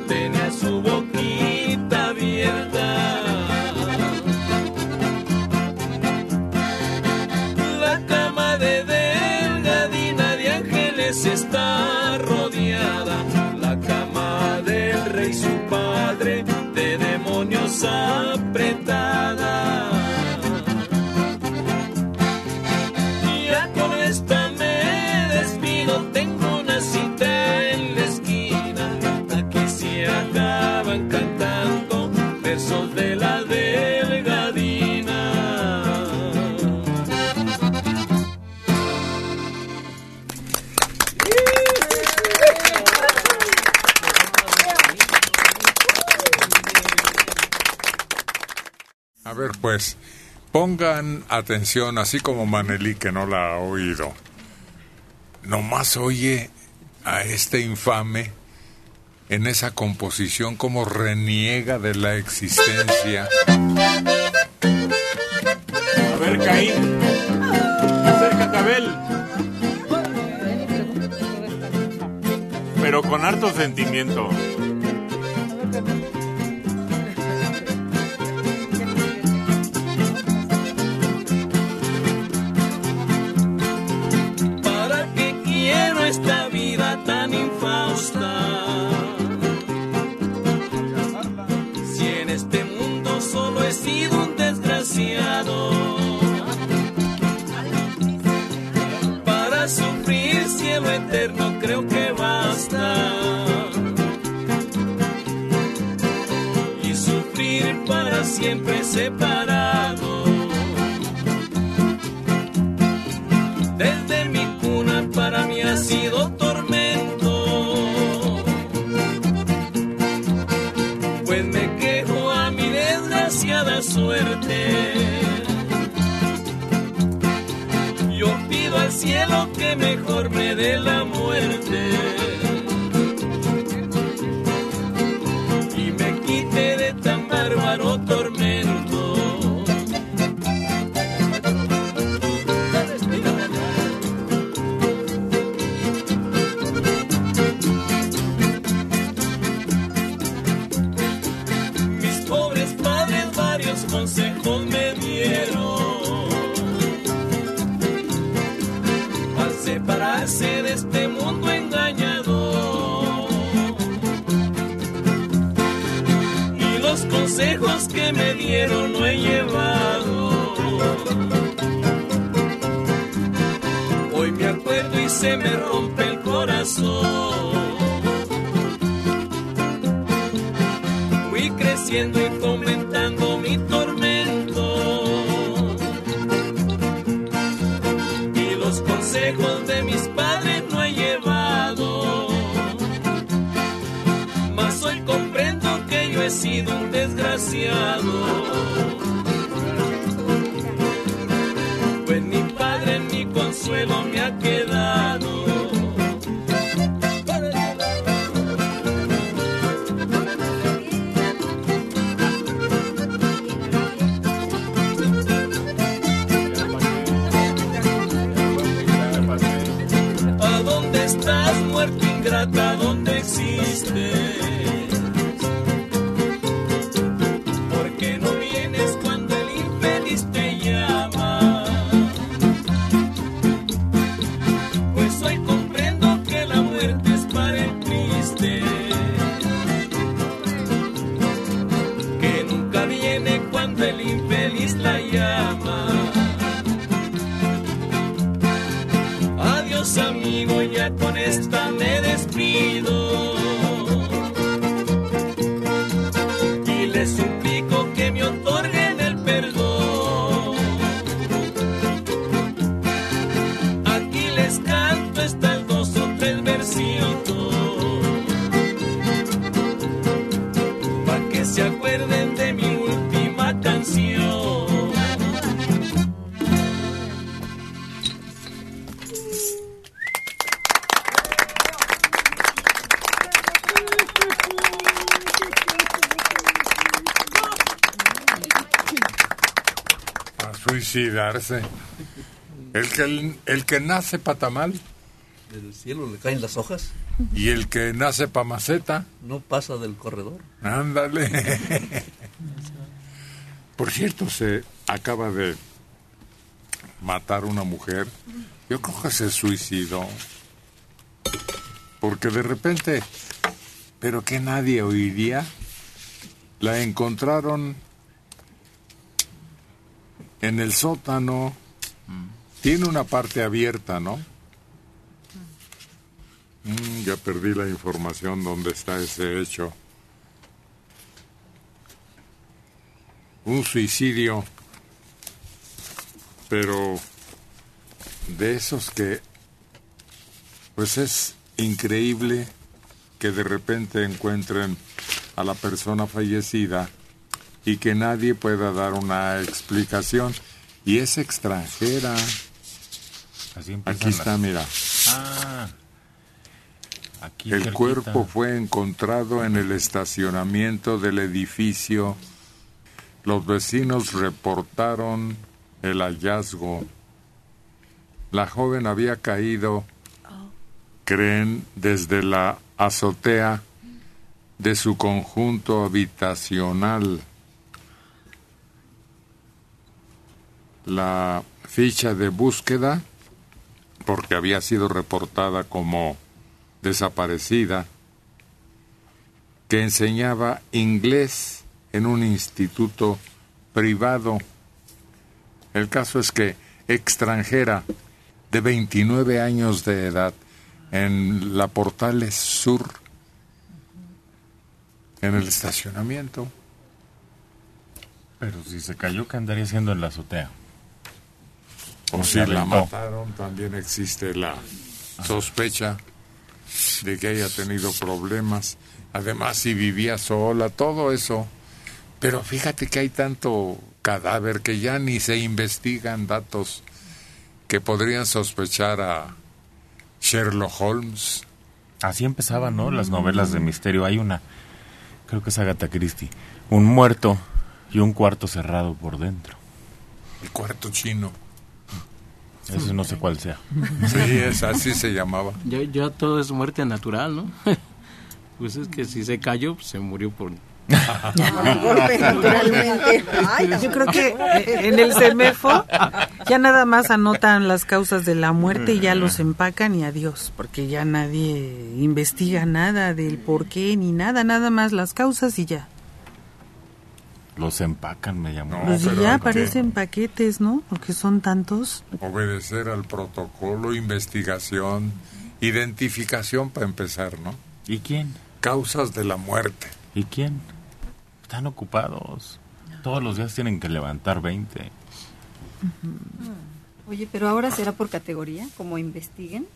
tenía su boquita abierta. La cama de delgadina de ángeles está. pongan atención, así como Manelí que no la ha oído. Nomás oye a este infame en esa composición como reniega de la existencia. A ver, Caín, acércate a Abel. Pero con harto sentimiento. eterno creo que basta. mejor me dé la consejos que me dieron no he llevado. Hoy me acuerdo y se me rompe el corazón. Fui creciendo y pelo me é aquele Belín, Belín. El que, el que nace pa' tamal Del cielo le caen las hojas, y el que nace pa' maceta, no pasa del corredor. ándale. Por cierto, se acaba de matar una mujer. Yo creo que se suicidó. Porque de repente, pero que nadie oiría, la encontraron en el sótano. Tiene una parte abierta, ¿no? Mm, ya perdí la información dónde está ese hecho. Un suicidio, pero de esos que, pues es increíble que de repente encuentren a la persona fallecida y que nadie pueda dar una explicación. Y es extranjera. Aquí está, las- mira. Ah. Aquí El cerquita. cuerpo fue encontrado en el estacionamiento del edificio. Los vecinos reportaron el hallazgo. La joven había caído, creen, desde la azotea de su conjunto habitacional. La ficha de búsqueda, porque había sido reportada como desaparecida, que enseñaba inglés en un instituto privado. El caso es que extranjera de 29 años de edad en la Portales Sur, en el estacionamiento. Pero si se cayó, ¿qué andaría haciendo en la azotea? Si la mataron, también existe la sospecha de que haya tenido problemas. Además, si vivía sola, todo eso. Pero fíjate que hay tanto cadáver que ya ni se investigan datos que podrían sospechar a Sherlock Holmes. Así empezaban, ¿no? Las novelas de misterio. Hay una, creo que es Agatha Christie. Un muerto y un cuarto cerrado por dentro. El cuarto chino. Ese no sé cuál sea. Sí, es así se llamaba. Ya, ya todo es muerte natural, ¿no? pues es que si se cayó, pues se murió por... Yo creo que eh, en el CEMEFO ya nada más anotan las causas de la muerte y ya los empacan y adiós, porque ya nadie investiga nada del por qué ni nada, nada más las causas y ya. Los empacan, me llamó. Pues y pero ya aparecen paquetes, ¿no? Porque son tantos. Obedecer al protocolo, investigación, identificación para empezar, ¿no? ¿Y quién? Causas de la muerte. ¿Y quién? Están ocupados. Todos los días tienen que levantar 20. Oye, pero ahora será por categoría, como investiguen,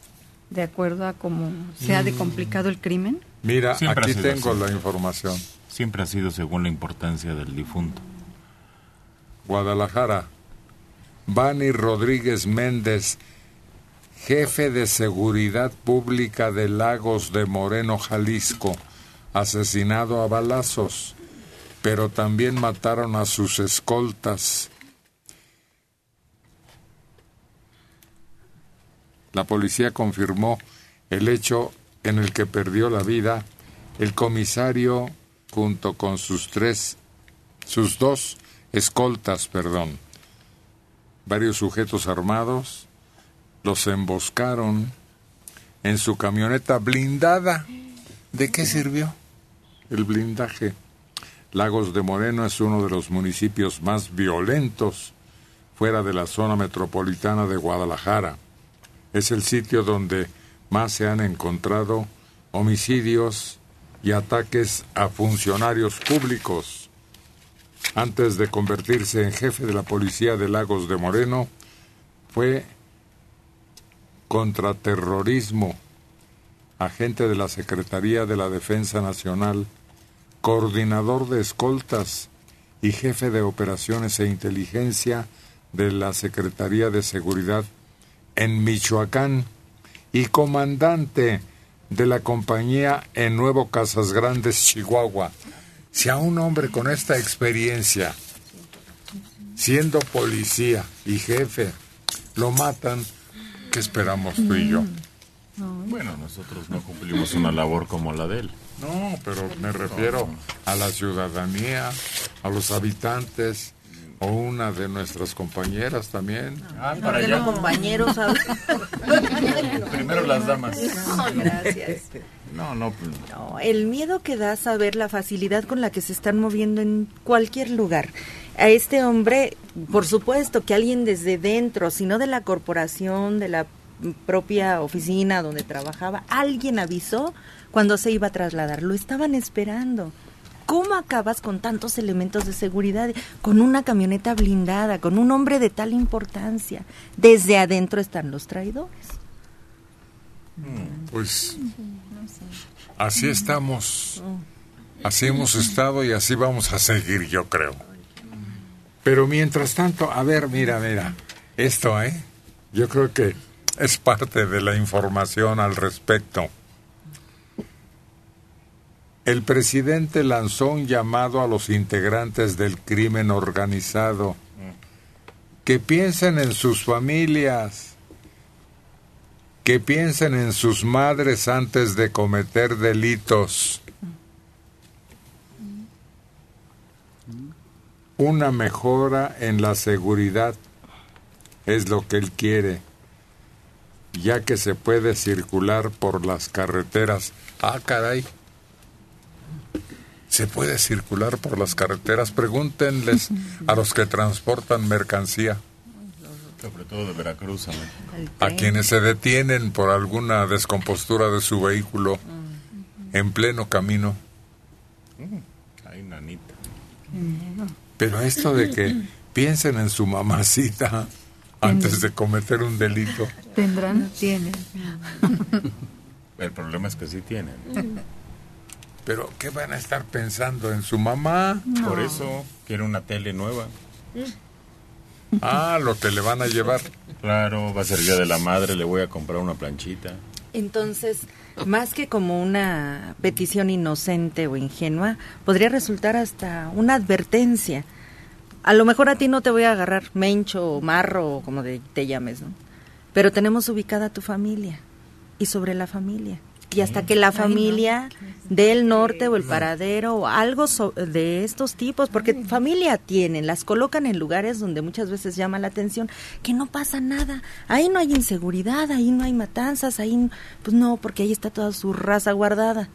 de acuerdo a cómo sea de complicado el crimen. Mira, Siempre aquí tengo así. la información. Siempre ha sido según la importancia del difunto. Guadalajara. Bani Rodríguez Méndez, jefe de seguridad pública de Lagos de Moreno, Jalisco, asesinado a balazos, pero también mataron a sus escoltas. La policía confirmó el hecho en el que perdió la vida el comisario junto con sus tres, sus dos escoltas, perdón. Varios sujetos armados los emboscaron en su camioneta blindada. ¿De qué sirvió el blindaje? Lagos de Moreno es uno de los municipios más violentos fuera de la zona metropolitana de Guadalajara. Es el sitio donde más se han encontrado homicidios y ataques a funcionarios públicos. Antes de convertirse en jefe de la policía de Lagos de Moreno, fue contraterrorismo agente de la Secretaría de la Defensa Nacional, coordinador de escoltas y jefe de operaciones e inteligencia de la Secretaría de Seguridad en Michoacán y comandante de la compañía en Nuevo Casas Grandes, Chihuahua. Si a un hombre con esta experiencia, siendo policía y jefe, lo matan, ¿qué esperamos tú y yo? Bueno, nosotros no cumplimos una labor como la de él. No, pero me refiero a la ciudadanía, a los habitantes, o una de nuestras compañeras también. Ah, ¿Por qué no compañeros? Primero las damas. No, gracias. No, no, pues, No, el miedo que da saber la facilidad con la que se están moviendo en cualquier lugar. A este hombre, por supuesto que alguien desde dentro, si no de la corporación, de la propia oficina donde trabajaba, alguien avisó cuando se iba a trasladar. Lo estaban esperando. ¿Cómo acabas con tantos elementos de seguridad? Con una camioneta blindada, con un hombre de tal importancia. Desde adentro están los traidores. Pues así estamos, así hemos estado y así vamos a seguir, yo creo. Pero mientras tanto, a ver, mira, mira, esto, ¿eh? Yo creo que es parte de la información al respecto. El presidente lanzó un llamado a los integrantes del crimen organizado que piensen en sus familias, que piensen en sus madres antes de cometer delitos. Una mejora en la seguridad es lo que él quiere, ya que se puede circular por las carreteras. Ah, caray. ¿Se puede circular por las carreteras? Pregúntenles a los que transportan mercancía, sobre todo de Veracruz. a quienes se detienen por alguna descompostura de su vehículo en pleno camino. Mm, Ay, nanita. Pero esto de que piensen en su mamacita antes de cometer un delito. ¿Tendrán? Tienen. El problema es que sí tienen. Pero ¿qué van a estar pensando en su mamá? Por eso quiere una tele nueva. Ah, lo que le van a llevar. Claro, va a ser día de la madre, le voy a comprar una planchita. Entonces, más que como una petición inocente o ingenua, podría resultar hasta una advertencia. A lo mejor a ti no te voy a agarrar mencho o marro o como de- te llames, ¿no? Pero tenemos ubicada a tu familia y sobre la familia. Y hasta que la familia del norte o el paradero o algo so- de estos tipos, porque familia tienen, las colocan en lugares donde muchas veces llama la atención que no pasa nada. Ahí no hay inseguridad, ahí no hay matanzas, ahí pues no, porque ahí está toda su raza guardada.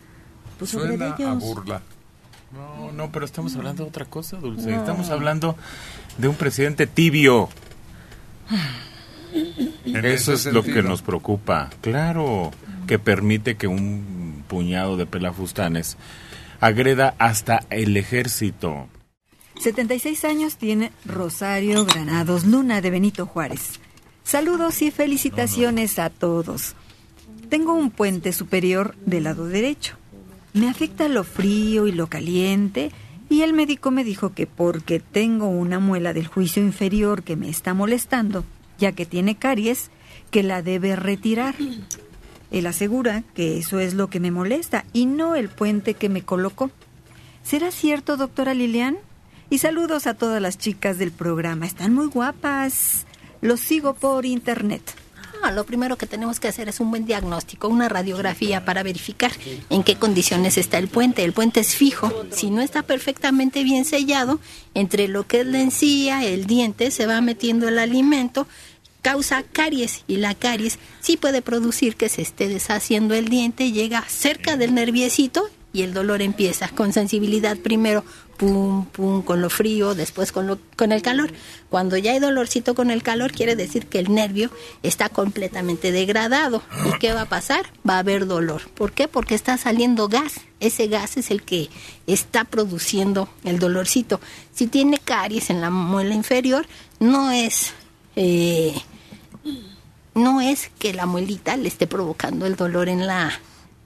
Pues sobre Suena a ellos. burla. No, no, pero estamos hablando de otra cosa, Dulce. No. Estamos hablando de un presidente tibio. En Eso es lo que nos preocupa. Claro, que permite que un puñado de pelafustanes agreda hasta el ejército. 76 años tiene Rosario Granados Luna de Benito Juárez. Saludos y felicitaciones a todos. Tengo un puente superior del lado derecho. Me afecta lo frío y lo caliente y el médico me dijo que porque tengo una muela del juicio inferior que me está molestando, ya que tiene caries, que la debe retirar. Él asegura que eso es lo que me molesta y no el puente que me colocó. ¿Será cierto, doctora Lilian? Y saludos a todas las chicas del programa. Están muy guapas. Los sigo por internet. Ah, lo primero que tenemos que hacer es un buen diagnóstico, una radiografía para verificar en qué condiciones está el puente. El puente es fijo. Si no está perfectamente bien sellado, entre lo que es la encía, el diente, se va metiendo el alimento, causa caries y la caries sí puede producir que se esté deshaciendo el diente, llega cerca del nerviecito y el dolor empieza con sensibilidad primero, pum, pum, con lo frío, después con, lo, con el calor. Cuando ya hay dolorcito con el calor, quiere decir que el nervio está completamente degradado. ¿Y qué va a pasar? Va a haber dolor. ¿Por qué? Porque está saliendo gas. Ese gas es el que está produciendo el dolorcito. Si tiene caries en la muela inferior, no es... eh, no es que la muelita le esté provocando el dolor en la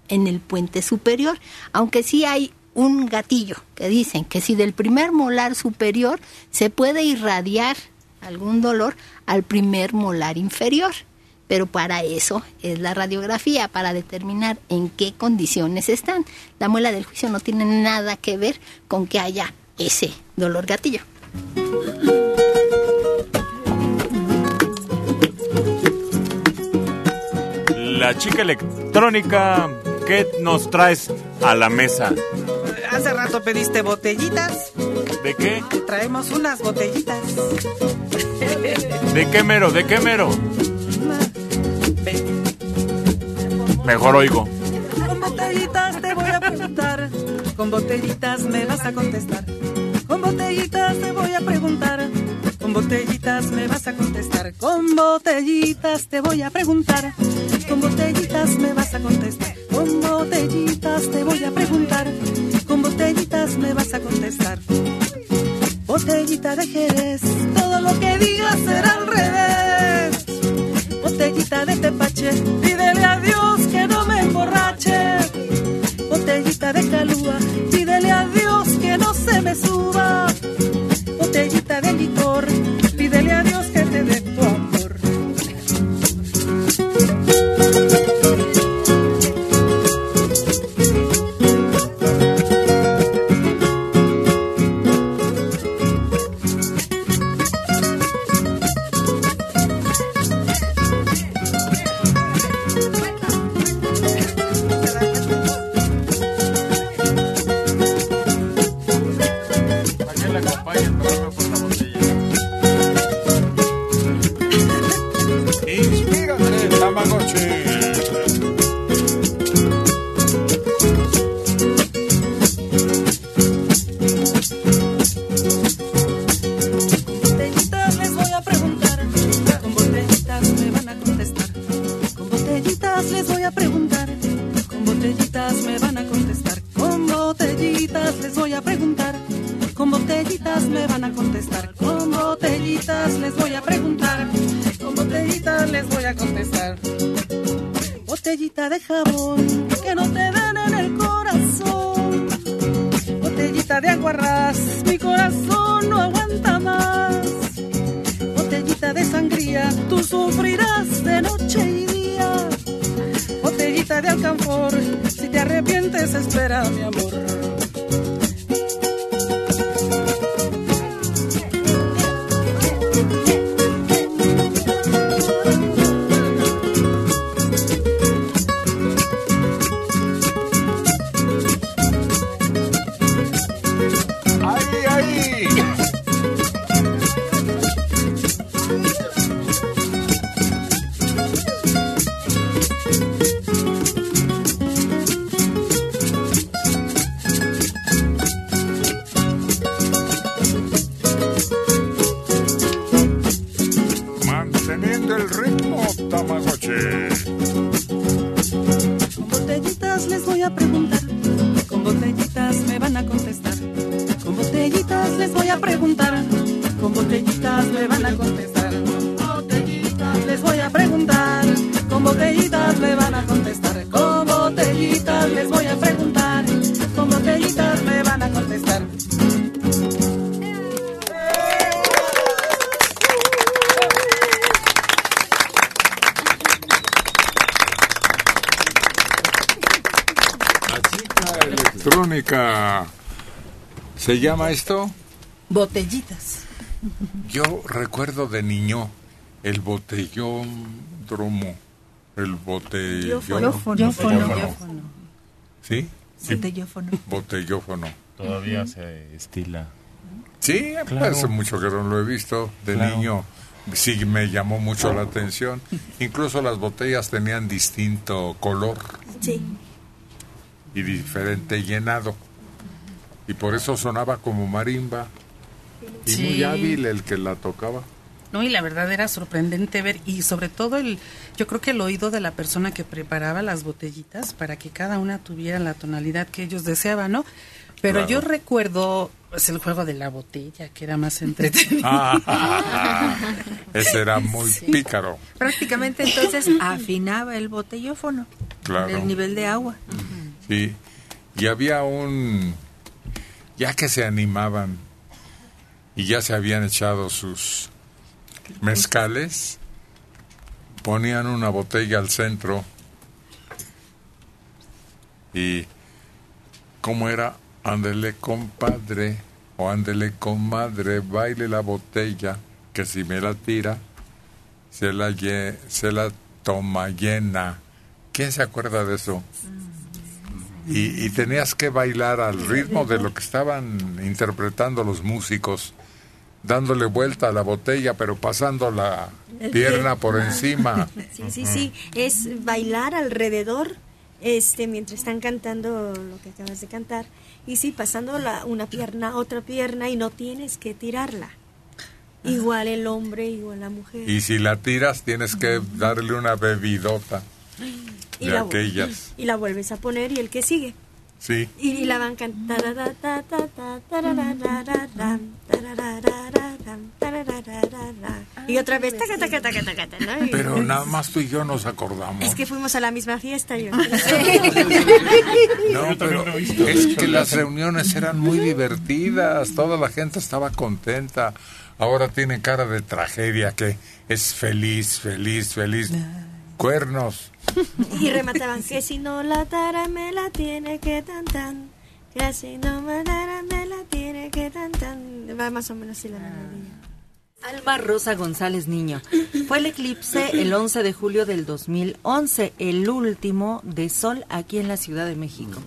en el puente superior, aunque sí hay un gatillo que dicen que si del primer molar superior se puede irradiar algún dolor al primer molar inferior. Pero para eso es la radiografía, para determinar en qué condiciones están. La muela del juicio no tiene nada que ver con que haya ese dolor gatillo. La chica electrónica, ¿qué nos traes a la mesa? Hace rato pediste botellitas. ¿De qué? Traemos unas botellitas. ¿De qué mero? ¿De qué mero? Mejor oigo. Con botellitas te voy a preguntar, con botellitas me vas a contestar. Con botellitas te voy a preguntar, con botellitas me vas a contestar. Con botellitas te voy a preguntar, con botellitas me vas a contestar. Con botellitas te voy a preguntar, con botellitas me vas a contestar. Botellita de Jerez, todo lo que digas será al revés. Botellita de tepache, ¿Se llama esto? Botellitas. Yo recuerdo de niño el botellón dromo. El botellón. Botellófono. ¿Sí? Sí. Botellófono. Botellófono. Todavía se estila. Sí, Claro. hace mucho que no lo he visto. De Claro. niño sí me llamó mucho la atención. Incluso las botellas tenían distinto color. Y diferente llenado. Y por eso sonaba como marimba. Y muy Sí. hábil el que la tocaba. No, y la verdad era sorprendente ver, y sobre todo el, yo creo que el oído de la persona que preparaba las botellitas para que cada una tuviera la tonalidad que ellos deseaban, ¿no? Pero Claro. yo recuerdo Pues el juego de la botella, que era más entretenido. Ah, ese era muy Sí. pícaro. Prácticamente entonces afinaba el botellófono Claro. el nivel de agua. Sí. Y había un... Ya que se animaban y ya se habían echado sus mezcales, ponían una botella al centro y... ¿Cómo era? Ándele compadre o ándele comadre, baile la botella, que si me la tira, se la, se la toma llena. ¿Quién se acuerda de eso? Y, y tenías que bailar al ritmo de lo que estaban interpretando los músicos, dándole vuelta a la botella, pero pasando la pierna por encima. Sí, sí, sí, es bailar alrededor este mientras están cantando lo que acabas de cantar y sí pasando la, una pierna a otra pierna y no tienes que tirarla. Igual el hombre, igual la mujer. Y si la tiras, tienes que darle una bebidota Y de la, aquellas. y la vuelves a poner y el que sigue. Sí. Y, y la van cantando. Y otra vez. taca, taca, taca, taca, taca, ¿no? Y- Pero nada más tú y yo nos acordamos. Es que fuimos a la misma fiesta. Yo. No, pero es que las reuniones eran muy divertidas, toda la gente estaba contenta. Ahora tiene cara de tragedia que es feliz, feliz, feliz. Cuernos. Y remataban que si no la tara me la tiene que tan tan. Que si no me tara me la tiene que tan tan. Va más o menos así la melodía. Alma Rosa González Niño. Fue el eclipse el 11 de julio del 2011, el último de sol aquí en la Ciudad de México.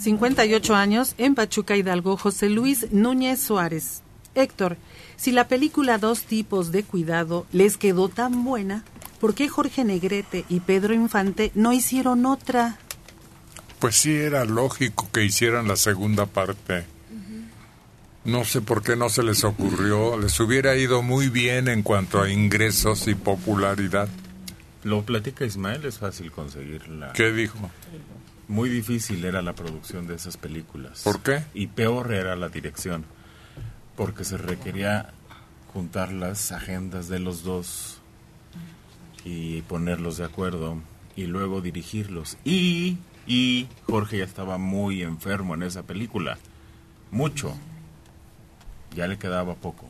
58 años en Pachuca Hidalgo, José Luis Núñez Suárez. Héctor, si la película Dos tipos de cuidado les quedó tan buena, ¿por qué Jorge Negrete y Pedro Infante no hicieron otra? Pues sí, era lógico que hicieran la segunda parte. No sé por qué no se les ocurrió. Les hubiera ido muy bien en cuanto a ingresos y popularidad. Lo platica Ismael, es fácil conseguirla. ¿Qué dijo? Muy difícil era la producción de esas películas. ¿Por qué? Y peor era la dirección, porque se requería juntar las agendas de los dos y ponerlos de acuerdo y luego dirigirlos. Y, y Jorge ya estaba muy enfermo en esa película, mucho. Ya le quedaba poco.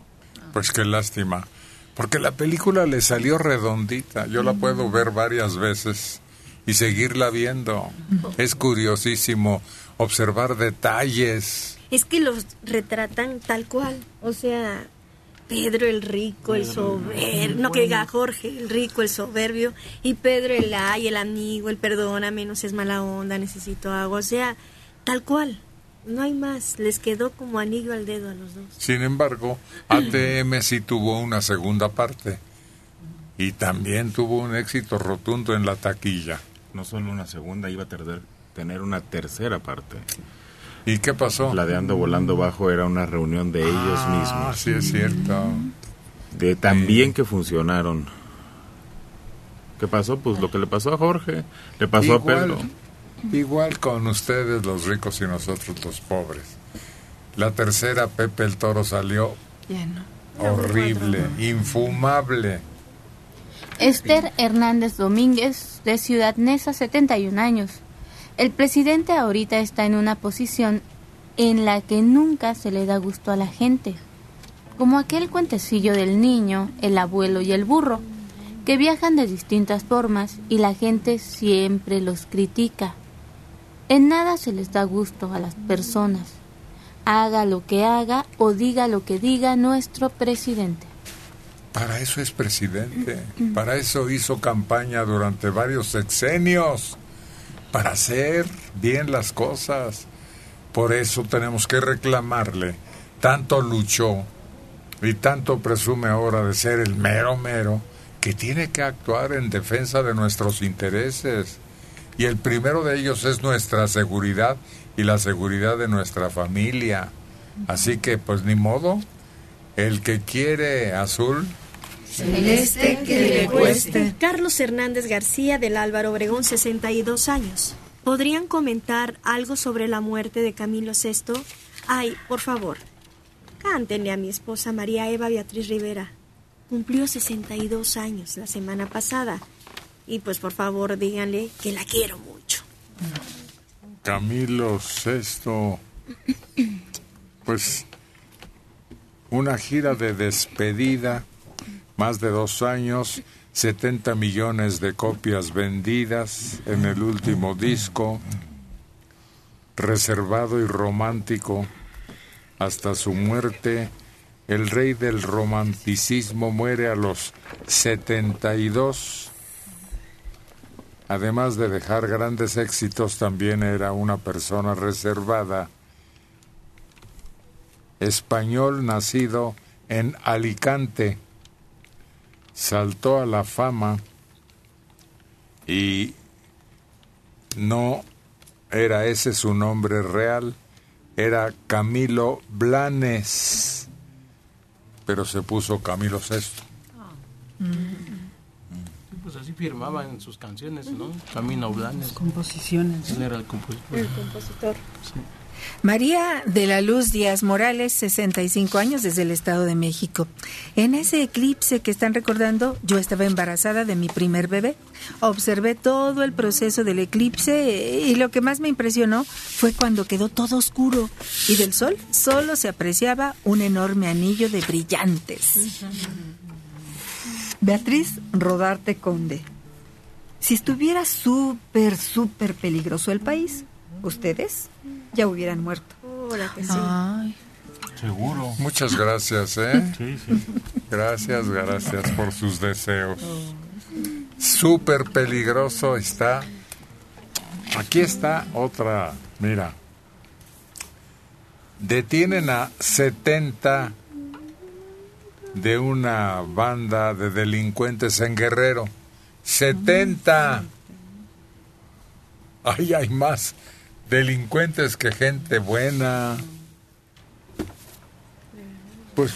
Pues qué lástima. Porque la película le salió redondita. Yo la puedo ver varias veces y seguirla viendo. Es curiosísimo observar detalles. Es que los retratan tal cual. O sea, Pedro el rico, el soberbio. No que diga Jorge el rico, el soberbio. Y Pedro el ay, el amigo, el perdóname, no seas mala onda, necesito agua. O sea, tal cual. No hay más. Les quedó como anillo al dedo a los dos. Sin embargo, ATM sí tuvo una segunda parte. Y también tuvo un éxito rotundo en la taquilla. No solo una segunda, iba a tener, tener una tercera parte. ¿Y qué pasó? La de Ando Volando Bajo era una reunión de ellos Ah, mismos. sí es cierto. De tan bien que funcionaron. ¿Qué pasó? Pues lo que le pasó a Jorge, le pasó a Igual, Pedro. igual con ustedes los ricos y nosotros los pobres. La tercera Pepe el Toro salió Lleno. horrible, infumable. Esther Hernández Domínguez, de Ciudad Neza, 71 años. El presidente ahorita está en una posición en la que nunca se le da gusto a la gente. Como aquel cuentecillo del niño, el abuelo y el burro, que viajan de distintas formas y la gente siempre los critica. En nada se les da gusto a las personas. Haga lo que haga o diga lo que diga nuestro presidente. Para eso es presidente. Para eso hizo campaña durante varios sexenios. Para hacer bien las cosas. Por eso tenemos que reclamarle. Tanto luchó y tanto presume ahora de ser el mero mero que tiene que actuar en defensa de nuestros intereses. Y el primero de ellos es nuestra seguridad y la seguridad de nuestra familia. Así que, pues ni modo, el que quiere azul, Celeste que le cueste. Carlos Hernández García del Álvaro Obregón, 62 años. ¿Podrían comentar algo sobre la muerte de Camilo VI? Ay, por favor, cántenle a mi esposa María Eva Beatriz Rivera. Cumplió 62 años la semana pasada. Y pues por favor díganle que la quiero mucho. Camilo VI, pues una gira de despedida, más de dos años, 70 millones de copias vendidas en el último disco, reservado y romántico hasta su muerte. El rey del romanticismo muere a los 72. Además de dejar grandes éxitos, también era una persona reservada, español nacido en Alicante. Saltó a la fama y no era ese su nombre real, era Camilo Blanes, pero se puso Camilo VI. Pues así firmaba en sus canciones, ¿no? Camino Blanes. Composiciones. Él era el compositor. El compositor. María de la Luz Díaz Morales, 65 años desde el Estado de México. En ese eclipse que están recordando, yo estaba embarazada de mi primer bebé. Observé todo el proceso del eclipse y lo que más me impresionó fue cuando quedó todo oscuro y del sol solo se apreciaba un enorme anillo de brillantes. Beatriz Rodarte Conde. Si estuviera súper, súper peligroso el país, ustedes ya hubieran muerto. Que sí. Seguro. Muchas gracias, ¿eh? Sí, sí. Gracias, gracias por sus deseos. Súper peligroso está. Aquí está otra, mira. Detienen a 70 de una banda de delincuentes en Guerrero. 70. Ay, hay más delincuentes que gente buena. Pues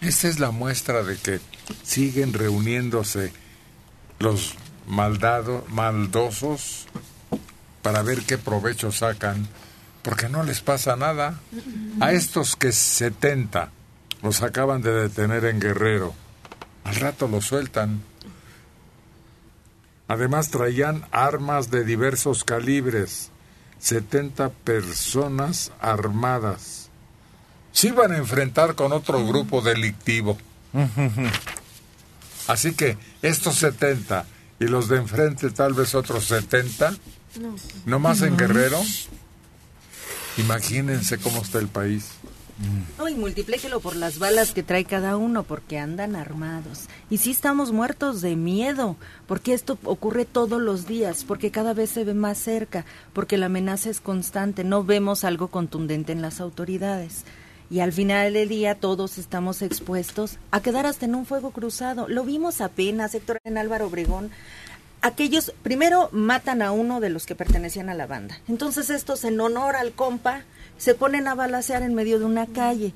esta es la muestra de que siguen reuniéndose los maldados, maldosos para ver qué provecho sacan, porque no les pasa nada. A estos que 70 los acaban de detener en Guerrero, al rato los sueltan. Además traían armas de diversos calibres, 70 personas armadas. Se iban a enfrentar con otro grupo delictivo. Así que estos 70 y los de enfrente tal vez otros 70, No. no más en No. Guerrero. Imagínense cómo está el país. No, y multiplíquelo por las balas que trae cada uno, porque andan armados. Y sí estamos muertos de miedo, porque esto ocurre todos los días, porque cada vez se ve más cerca, porque la amenaza es constante, no vemos algo contundente en las autoridades. Y al final del día todos estamos expuestos a quedar hasta en un fuego cruzado. Lo vimos apenas, Héctor, en Álvaro Obregón. Aquellos primero matan a uno de los que pertenecían a la banda. Entonces estos en honor al compa se ponen a balacear en medio de una calle.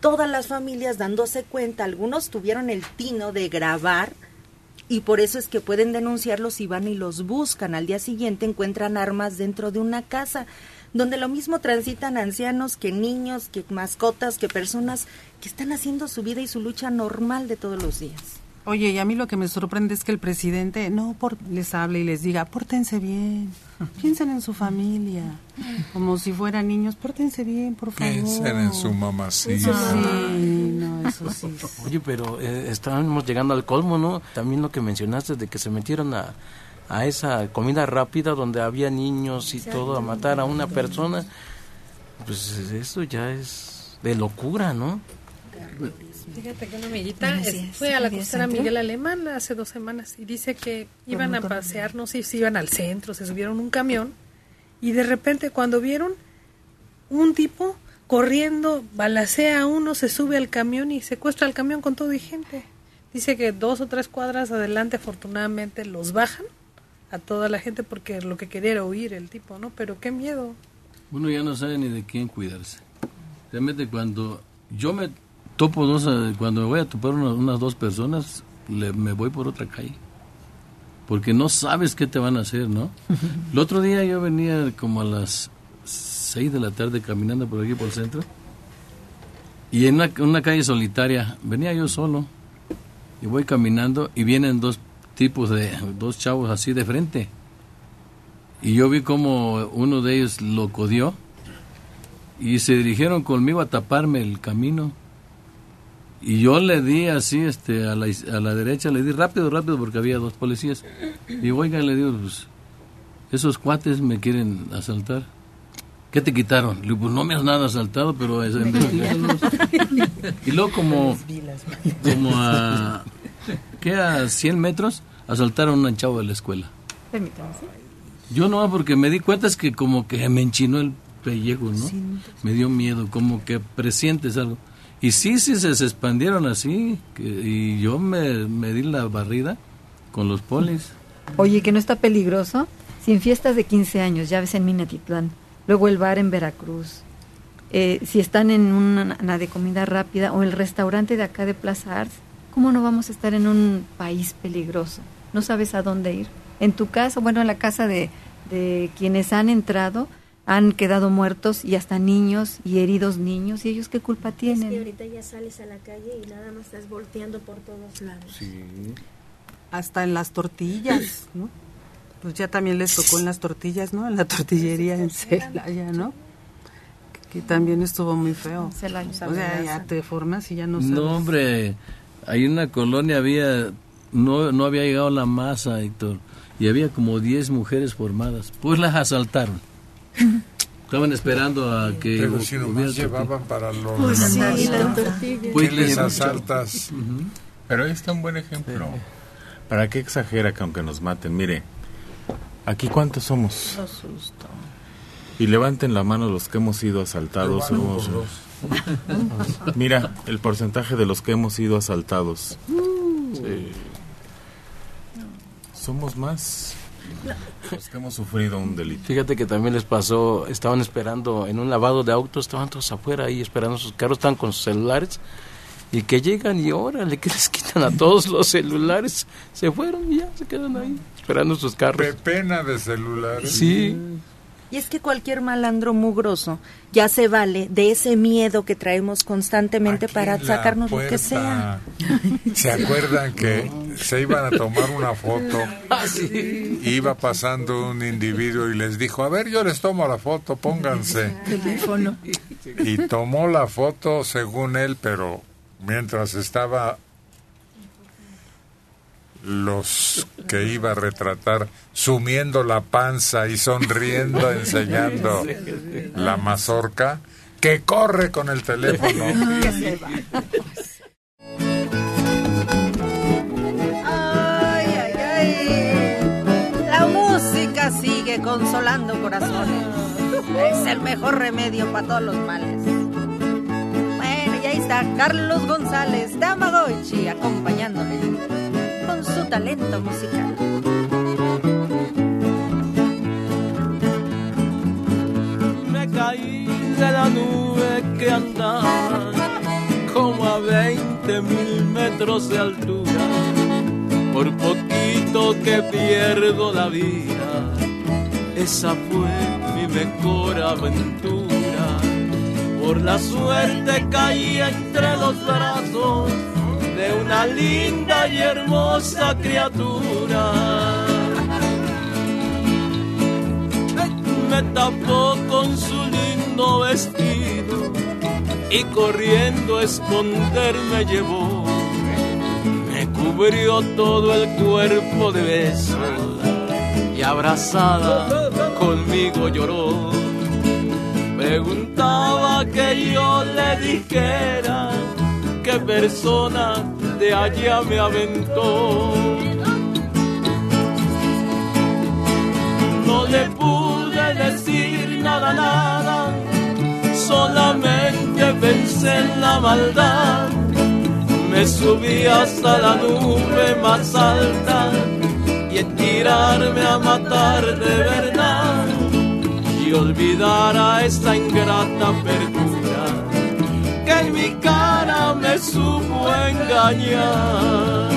Todas las familias dándose cuenta, algunos tuvieron el tino de grabar y por eso es que pueden denunciarlos y van y los buscan. Al día siguiente encuentran armas dentro de una casa donde lo mismo transitan ancianos que niños, que mascotas, que personas que están haciendo su vida y su lucha normal de todos los días. Oye, y a mí lo que me sorprende es que el presidente no por, les hable y les diga, pórtense bien, piensen en su familia, como si fueran niños, pórtense bien, por favor. Piensen en su mamacita. Sí, no, eso sí. Oye, pero eh, estábamos llegando al colmo, ¿no? También lo que mencionaste de que se metieron a, a esa comida rápida donde había niños y todo, a matar a una persona. Pues eso ya es de locura, ¿no? Fíjate que una amiguita días. fue a la costera. Miguel Alemán hace dos semanas y dice que iban a pasear, no sé si iban al centro, se subieron un camión y de repente cuando vieron un tipo corriendo, balacea a uno, se sube al camión y secuestra el camión con todo y gente. Dice que dos o tres cuadras adelante afortunadamente los bajan a toda la gente porque lo que quería era huir el tipo, ¿no? Pero qué miedo. Uno ya no sabe ni de quién cuidarse. Realmente cuando yo me topo dos, eh, cuando me voy a topar una- unas dos personas, le- me voy por otra calle. Porque no sabes qué te van a hacer, ¿no? El otro día yo venía como a las 6 de la tarde caminando por aquí por el centro. Y en una, una calle solitaria, venía yo solo y voy caminando y vienen dos tipos de, dos chavos así de frente. Y yo vi como uno de ellos lo codió y se dirigieron conmigo a taparme el camino. Y yo le di así, este, a la, a la derecha, le di rápido, rápido, porque había dos policías. Y oiga, le digo, pues, esos cuates me quieren asaltar. ¿Qué te quitaron? Le digo, pues no me has nada asaltado, pero es. Y luego como, como a, ¿qué? A 100 metros, asaltaron a un chavo de la escuela. Permítame, ¿sí? Yo no, porque me di cuenta es que como que me enchinó el pellejo, ¿no? Me dio miedo, como que presientes algo. Y sí, sí, se, expandieron así. que- y yo me, di la barrida con los polis. Oye, que no está peligroso. Si en fiestas de 15 años, ya ves en Minatitlán, luego el bar en Veracruz, eh, si están en una, una de comida rápida o el restaurante de acá de Plaza Arts, ¿cómo no vamos a estar en un país peligroso? No sabes a dónde ir. En tu casa, bueno, en la casa de, de quienes han entrado, han quedado muertos y hasta niños y heridos niños. ¿Y ellos qué culpa Es que tienen? ahorita ya sales a la calle y nada más estás volteando por todos lados. Hasta en las tortillas, ¿no? Pues ya también les tocó en las tortillas, ¿no? En la tortillería en Celaya, ¿no? Que, que también estuvo muy feo. Celaya, o sea, ya te formas y ya no sabes. No, hombre, ahí en una colonia había, no, no había llegado la masa, Héctor, y había como 10 mujeres formadas. Pues las asaltaron. Estaban esperando a que... Pero si nomás llevaban para los Pues sí, demás, la ¿no? tortilla. ¿Qué les asaltas? Pero ahí está un buen ejemplo. ¿Para qué exagera que aunque nos maten? Mire, aquí cuántos somos. Y levanten la mano los que hemos sido asaltados. Somos- Mira, el porcentaje de los que hemos sido asaltados. Sí. Somos más los que hemos sufrido un delito. Fíjate que también les pasó, estaban esperando en un lavado de autos, estaban todos afuera ahí esperando sus carros, estaban con sus celulares y que llegan y órale, que les quitan a todos los celulares, se fueron y ya se quedan ahí esperando sus carros. Pena de celulares. Sí. Y es que cualquier malandro mugroso ya se vale de ese miedo que traemos constantemente para sacarnos lo que sea. ¿Se acuerdan que se iban a tomar una foto? Iba pasando un individuo y les dijo, a ver, yo les tomo la foto, pónganse. Teléfono. Y tomó la foto según él, pero mientras estaba los que iba a retratar sumiendo la panza y sonriendo, enseñando la mazorca, que corre con el teléfono. Ay, ay, ay. La música sigue consolando corazones. Es el mejor remedio para todos los males. Bueno, y ahí está Carlos González Tamagotchi acompañándole con su talento musical. Me caí de la nube que andaba como a 20 mil metros de altura. Por poquito que pierdo la vida, esa fue mi mejor aventura. Por la suerte caí entre los brazos de una linda y hermosa criatura. me tapó con su lindo vestido y corriendo a esconder me llevó. Me cubrió todo el cuerpo de besos y abrazada conmigo lloró. Preguntaba que yo le dijera qué persona de allá me aventó. No le pude decir nada, nada, solamente pensé en la maldad. Me subí hasta la nube más alta y en tirarme a matar de verdad y olvidar a esta ingrata perdura que en mi cara me supo engañar.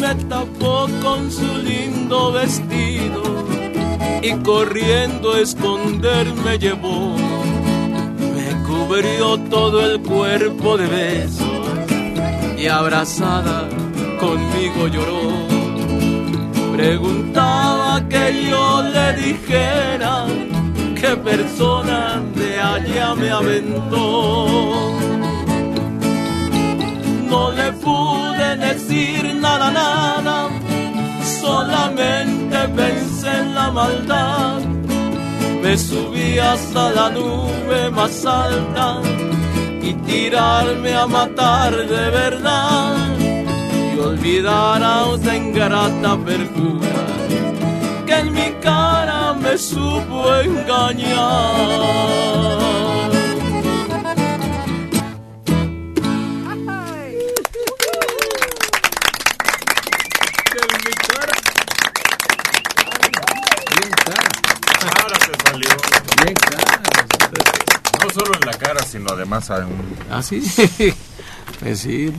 Me tapó con su lindo vestido y corriendo a esconderme llevó Cubrió todo el cuerpo de besos y abrazada conmigo lloró. Preguntaba que yo le dijera qué persona de allá me aventó. No le pude decir nada, nada, solamente pensé en la maldad. Me subí hasta la nube más alta y tirarme a matar de verdad y olvidar a otra ingrata perjura que en mi cara me supo engañar. Sino además a un... Ah, sí. pues sí.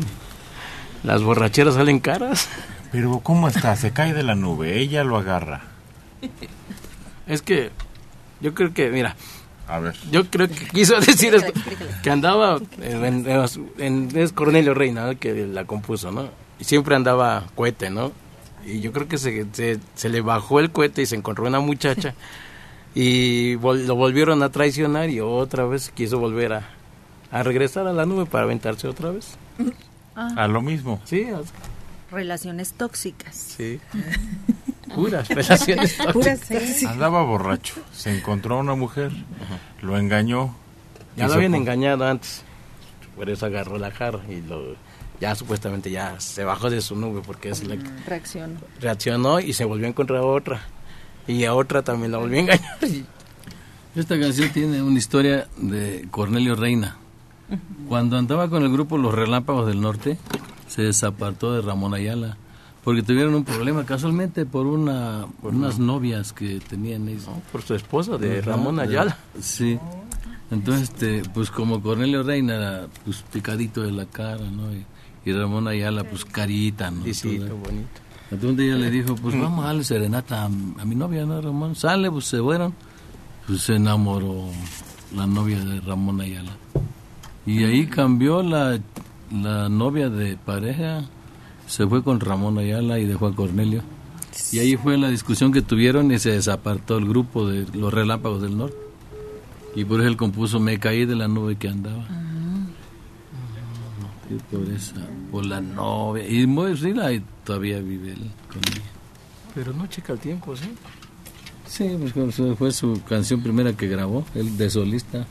Las borracheras salen caras. Pero ¿cómo está? Se cae de la nube, ella lo agarra. Es que yo creo que, mira, A ver. yo creo que quiso decir esto, que andaba en, en- en- es Cornelio Reina ¿no? que la compuso, ¿no? Y siempre andaba cohete, ¿no? Y yo creo que se, se, se le bajó el cohete y se encontró una muchacha y vol- lo volvieron a traicionar y otra vez quiso volver a, a regresar a la nube para aventarse otra vez. A lo mismo. Sí, Relaciones tóxicas. sí. Puras relaciones Puras tóxicas. Andaba borracho, se encontró a una mujer, lo engañó. Ya lo habían engañado antes. Por eso agarró la jarra y lo, ya supuestamente ya se bajó de su nube porque es la que Reacción. reaccionó y se volvió a encontrar a otra. Y a otra también la volvió a engañar. Esta canción tiene una historia de Cornelio Reina. Cuando andaba con el grupo Los Relámpagos del Norte, se desapartó de Ramón Ayala porque tuvieron un problema casualmente por una por unas novias que tenían ellos. por su esposa de Ramón Ayala. sí. Entonces, este, pues como Cornelio Reina era pues picadito de la cara, ¿no? Y, y Ramón Ayala pues carita, ¿no? Lisito, Todo. bonito. Entonces ella le dijo, pues vamos a darle serenata a, a mi novia, ¿no, Ramón? Sale, pues se fueron. Pues se enamoró la novia de Ramón Ayala. Y ahí cambió la, la novia de pareja, se fue con Ramón Ayala y dejó a Cornelio. Y ahí fue la discusión que tuvieron y se desapartó el grupo de los Relámpagos del Norte. Y por eso él compuso Me caí de la nube que andaba. Y por esa, por la novia. Y muy sí, la- y todavía vive él con ella. Pero no checa el tiempo, ¿sí? Sí, pues fue su canción primera que grabó, él de solista.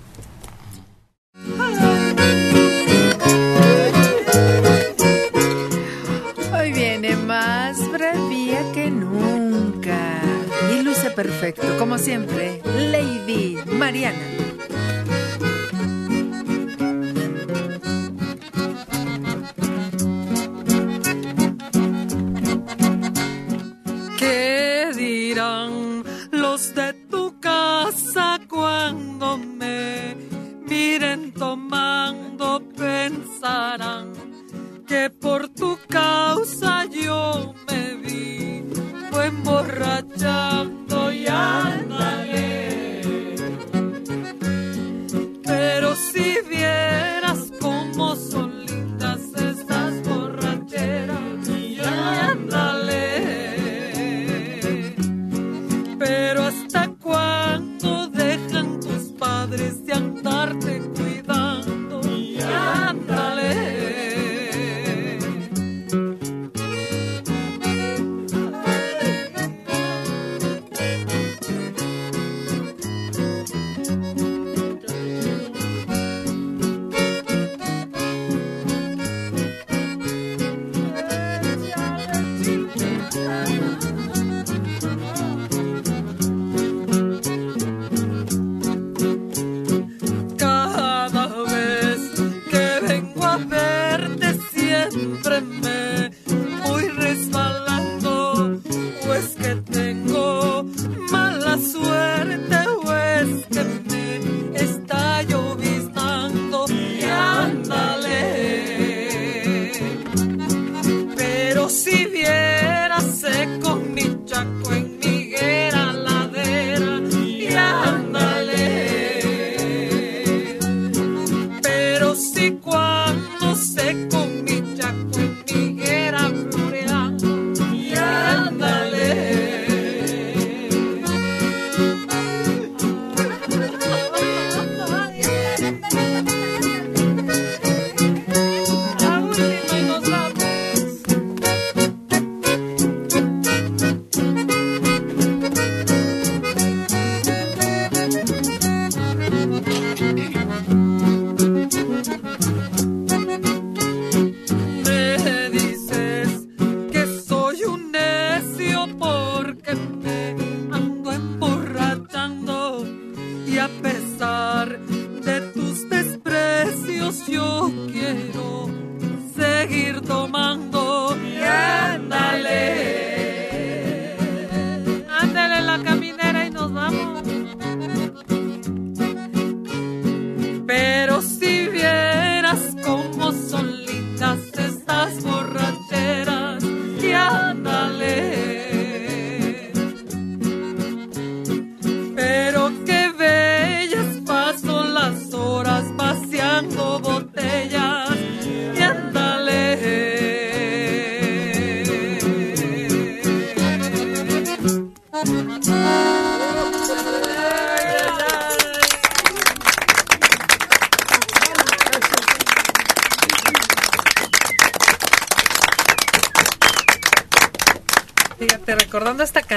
Hoy viene más bravía que nunca. Y luce perfecto, como siempre, Lady Mariana. Miren tomando? Pensarán que por tu causa yo me vi fue emborrachando y ándale. Pero si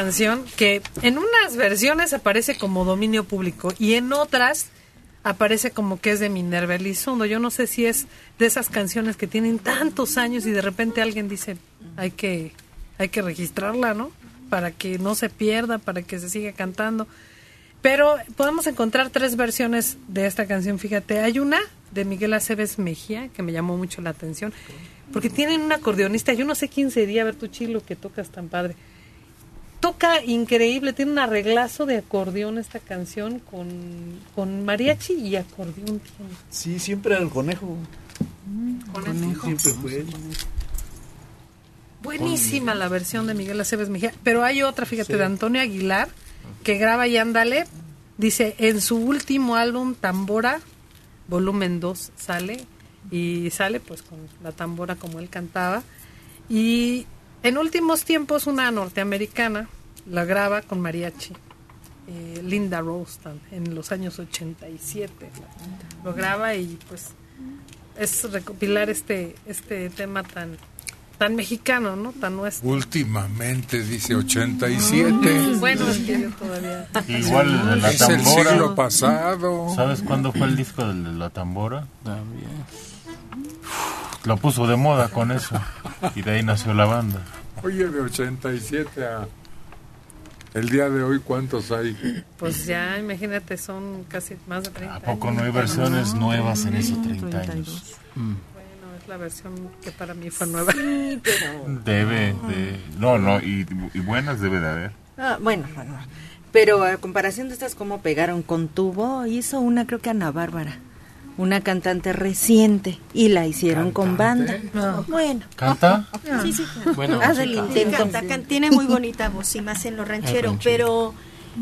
canción que en unas versiones aparece como dominio público y en otras aparece como que es de Minerva Elizondo. Yo no sé si es de esas canciones que tienen tantos años y de repente alguien dice hay que hay que registrarla, ¿no? Para que no se pierda, para que se siga cantando. Pero podemos encontrar tres versiones de esta canción. Fíjate, hay una de Miguel Aceves Mejía que me llamó mucho la atención porque tienen un acordeonista. Yo no sé quién sería, a ver tu chilo que tocas tan padre. Toca increíble, tiene un arreglazo de acordeón esta canción con, con mariachi y acordeón. tiene. Sí, siempre el conejo. Conejo. Siempre fue él. Buenísima la versión de Miguel Aceves Mejía. Pero hay otra, fíjate, de Antonio Aguilar, que graba y ándale. Dice, en su último álbum, Tambora, volumen 2, sale. Y sale pues con la tambora como él cantaba. Y en últimos tiempos una norteamericana la graba con mariachi. eh, Linda Rostan en los años 87 lo graba y pues es recopilar este este tema tan tan mexicano, ¿no? Tan nuestro. Últimamente dice 87. Bueno, es que yo todavía. Igual el de la Es el tambora. siglo pasado. ¿Sabes cuándo fue el disco de la tambora? Lo puso de moda con eso. Y de ahí nació la banda. Oye, de 87 a el día de hoy, ¿cuántos hay? Pues ya, imagínate, son casi más de 30 ¿A poco años. no hay versiones nuevas en esos 30 años? Mm. Bueno, es la versión que para mí fue nueva. Debe de... No, no, y, y buenas debe de haber. Ah, bueno, bueno. Pero a comparación de estas, cómo pegaron con tubo, hizo una, creo que Ana Bárbara, una cantante reciente, y la hicieron con banda. Bueno. ¿Canta? Sí, sí. Bueno, Haz sí el canta. intento. Canta, can- tiene muy bonita voz, y más en lo ranchero, ranchero. pero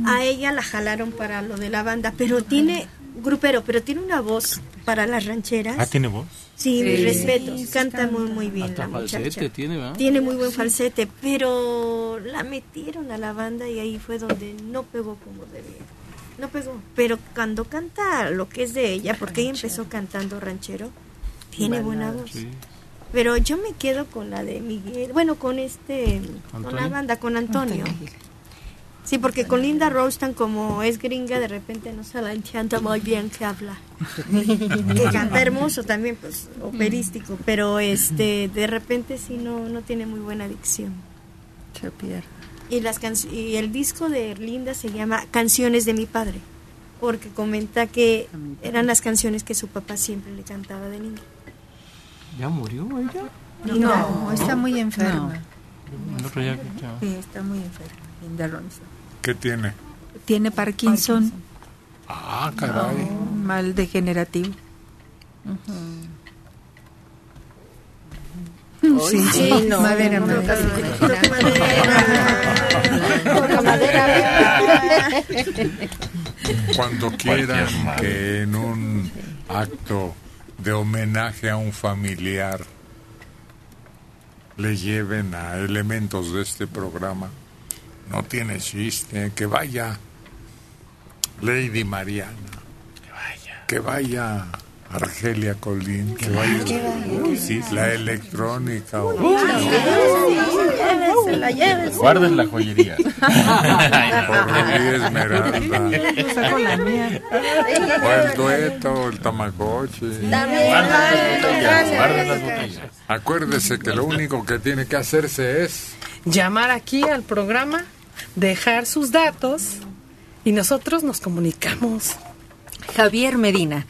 a ella la jalaron para lo de la banda, pero tiene, grupero, pero tiene una voz para las rancheras. Ah, ¿tiene voz? Sí, mis Sí. respetos, canta muy muy bien Hasta la muchacha. falsete tiene, ¿verdad? Tiene muy buen falsete, pero la metieron a la banda y ahí fue donde no pegó como debía. No pegó, pero cuando canta lo que es de ella, porque ella empezó cantando ranchero, tiene buena voz. Pero yo me quedo con la de Miguel, bueno, con este, con la banda, con Antonio. Sí, porque con Linda Rostan, como es gringa, de repente no se la entiende muy bien que habla. que canta hermoso también, pues, operístico, pero este, de repente sí no, no tiene muy buena dicción. Se pierde. Y, las canc- y el disco de Linda se llama Canciones de mi padre, porque comenta que eran las canciones que su papá siempre le cantaba de niño. ¿Ya murió ella? No, está muy enferma. Que- ya. Sí, está muy enferma. Linda Ronstadt. ¿Qué tiene? Tiene Parkinson. Ah, caray. Mal degenerativo. Sí, Sí, sí, no, madera, no, madera. Toca madera. Cuando quieran que en un acto de homenaje a un familiar le lleven a elementos de este programa, no tiene chiste, que vaya Lady Mariana, que vaya Argelia Colín, que vaya Sí, sí. la electrónica. o-. Guarden la joyería. Por Esmeralda. O el dueto, el tamagotchi. Guarden las botellas. Acuérdese que lo único que tiene que hacerse es llamar aquí al programa, dejar sus datos y nosotros nos comunicamos. Javier Medina.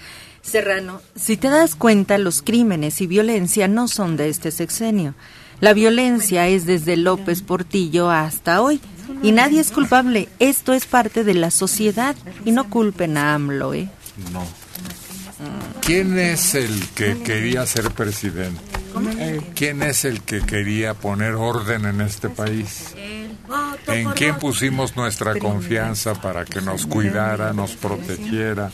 Serrano, si te das cuenta, los crímenes y violencia no son de este sexenio. La violencia es desde López Portillo hasta hoy. Y nadie es culpable. Esto es parte de la sociedad. Y no culpen a AMLO, ¿eh? No. ¿Quién es el que quería ser presidente? ¿Quién es el que quería poner orden en este país? ¿En quién pusimos nuestra confianza para que nos cuidara, nos protegiera?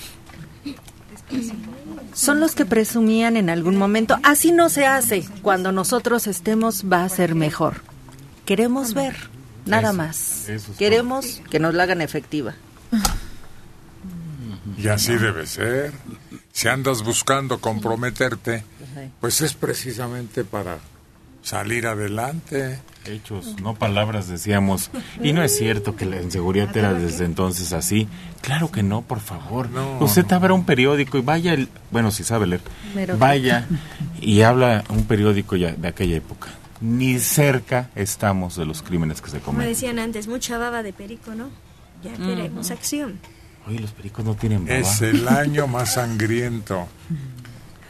Son los que presumían en algún momento, así no se hace, cuando nosotros estemos va a ser mejor. Queremos ver, nada Eso, más. eso es Queremos que nos la hagan efectiva. Y así debe ser. Si andas buscando comprometerte, pues es precisamente para salir adelante. Hechos, no palabras, decíamos. Y no es cierto que la inseguridad era desde entonces así. Claro que no, por favor. Usted abra un periódico y vaya, el, bueno, si sabe leer, vaya y habla un periódico ya de aquella época. Ni cerca estamos de los crímenes que se Como cometen. decían antes, mucha baba de perico, ¿no? Ya queremos acción. Oye, los pericos no tienen baba. Es el año más sangriento.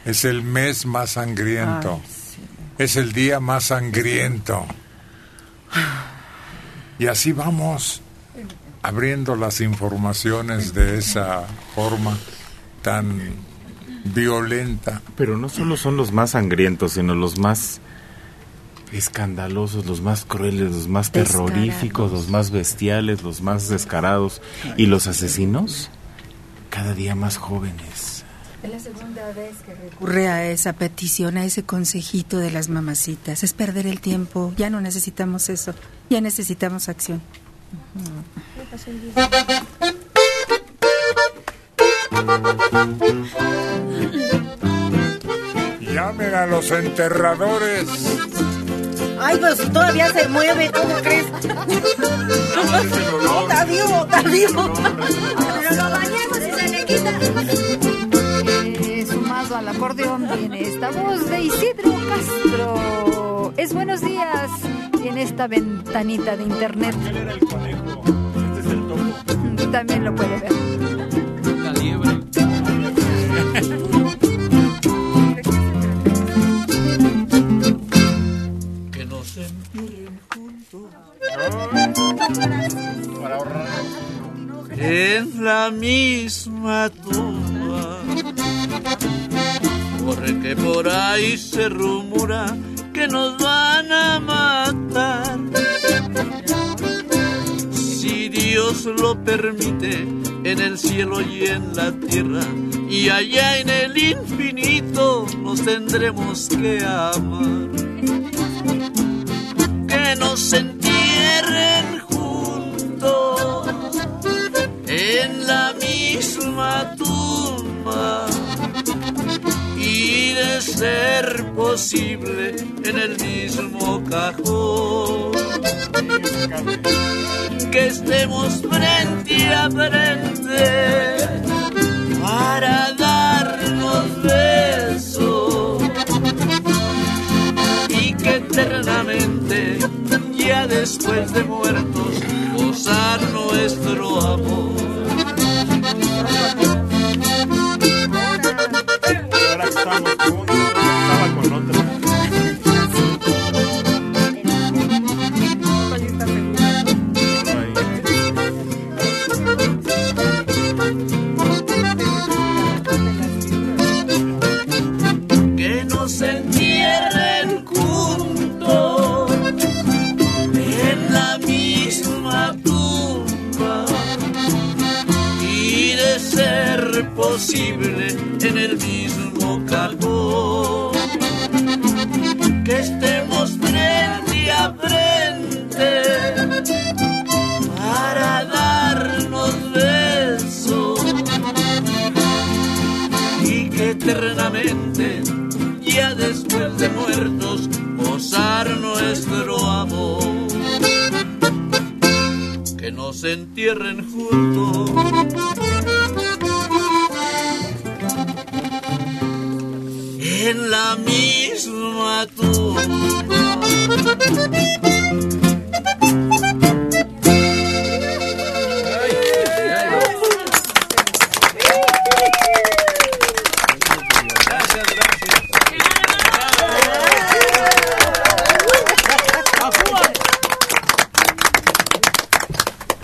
Es el mes más sangriento. Es el día más sangriento. Y así vamos abriendo las informaciones de esa forma tan violenta. Pero no solo son los más sangrientos, sino los más escandalosos, los más crueles, los más terroríficos, los más bestiales, los más descarados. ¿Y los asesinos? Cada día más jóvenes. Es la segunda vez que recurre a esa petición, a ese consejito de las mamacitas. Es perder el tiempo. Ya no necesitamos eso. Ya necesitamos acción. Llamen a los enterradores. Ay, pues todavía se mueve, ¿cómo crees? No, está vivo, está vivo. Pero lo bañamos y se le quita. Al acordeón viene esta voz de Isidro Castro. Es buenos días en esta ventanita de internet. También lo puede ver. La liebre. Que no se miren juntos. Para ahorrar. En la misma tumba. Porque por ahí se rumora que nos van a matar. Si Dios lo permite, en el cielo y en la tierra, y allá en el infinito nos tendremos que amar. Que nos entierren juntos en la misma tumba de ser posible en el mismo cajón. Que estemos frente a frente para darnos besos y que eternamente, ya después de muertos, gozar nuestro amor. Que nos entierren juntos en la misma tumba y de ser posible en el mismo cajón que estemos frente a frente para darnos besos y que eternamente, ya después de muertos, gozar nuestro amor. Que nos entierren juntos. en la misma tumba.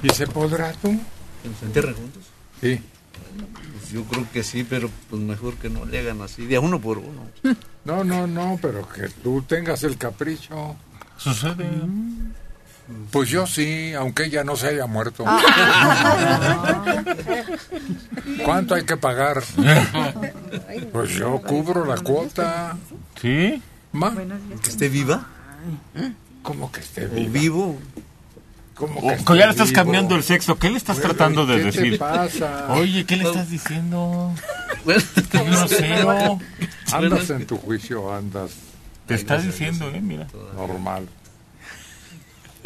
¿Y se podrá tú? ¿Que nos? Sí. Que sí, pero pues mejor que no le hagan así, de a uno por uno. No, no, no, pero que tú tengas el capricho. Sucede. Pues yo sí, aunque ella no se haya muerto. ¿Cuánto hay que pagar? Pues yo cubro la cuota. ¿Sí? Ma, ¿Que esté viva? ¿Cómo que esté ¿O viva? vivo? ¿Cómo O- esté ya le estás cambiando el sexo. ¿Qué le estás tratando de ¿qué te decir? pasa? Oye, ¿qué le estás diciendo? Grosero. Andas en tu juicio, andas Te está diciendo, eh, mira. normal.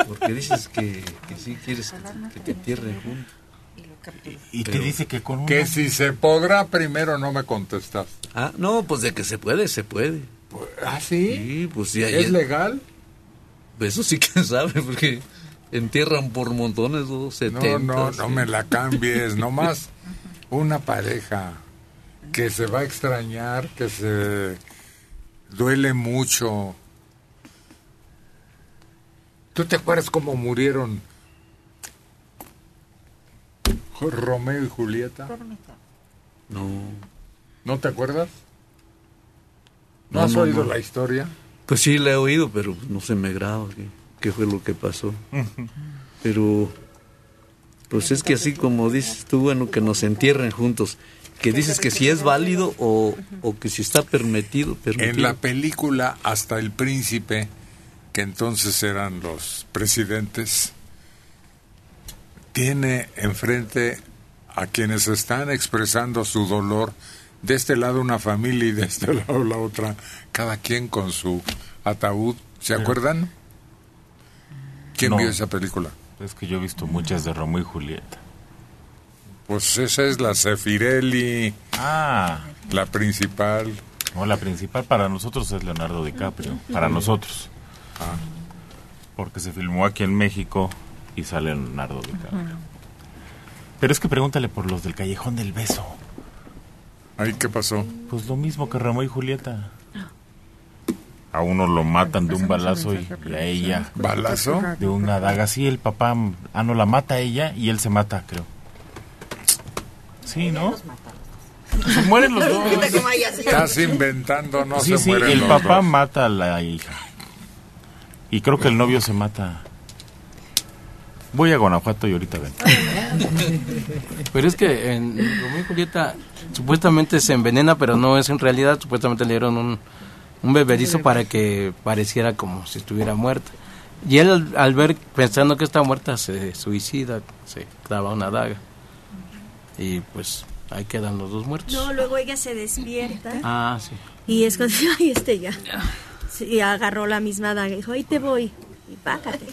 Porque dices que, que sí quieres que, te entierren juntos. Y te Pero- dice que con uno. Que si se podrá, primero no me contestas. Ah, no, pues de que se puede, se puede. ¿Ah, sí? Sí, pues sí. ¿Es legal? Eso sí que sabe, porque entierran por montones, ¿no? No, 70. no, no me la cambies. Nomás una pareja que se va a extrañar, que se duele mucho. ¿Tú te acuerdas cómo murieron Romeo y Julieta? No. ¿No te acuerdas? ¿No, No, has no, oído no. la historia? Pues sí, la he oído, pero no se me graba qué fue lo que pasó. Pero, pues es que así como dices tú, bueno, que nos entierren juntos. Que dices que si es válido o, o que si está permitido. permitido. En la película Hasta el Príncipe, que entonces eran los presidentes, tiene enfrente a quienes están expresando su dolor, de este lado una familia y de este lado la otra, cada quien con su ataúd. ¿Se acuerdan? ¿Quién No. vio esa película? Es que yo he visto muchas de Romeo y Julieta. Pues esa es la Cefirelli, Ah. la principal. No, la principal para nosotros es Leonardo DiCaprio. Para nosotros. Ah. Porque se filmó aquí en México y sale Leonardo DiCaprio. Pero es que pregúntale por los del Callejón del Beso. ¿Ahí qué pasó? Pues lo mismo que Romeo y Julieta. A uno lo matan de un balazo y, y a ella. ¿Balazo? De una daga. Sí, el papá. Ah, no, la mata a ella y él se mata, creo. Sí, ¿no? Se mueren los dos. Estás inventando, no sí, se sí, mueren el los papá dos. mata a la hija. Y creo que el novio se mata. Voy a Guanajuato y ahorita ven. Pero es que en Romeo y Julieta supuestamente se envenena, pero no es en realidad. Supuestamente le dieron un, un bebedizo para que pareciera como si estuviera muerta. Y él al, al ver, pensando que está muerta, se suicida, se clava una daga. Y pues ahí quedan los dos muertos. No, luego ella se despierta Ah, sí. y es cuando, ay, este ya. Y agarró la misma daga y dijo, ahí te voy, y págate.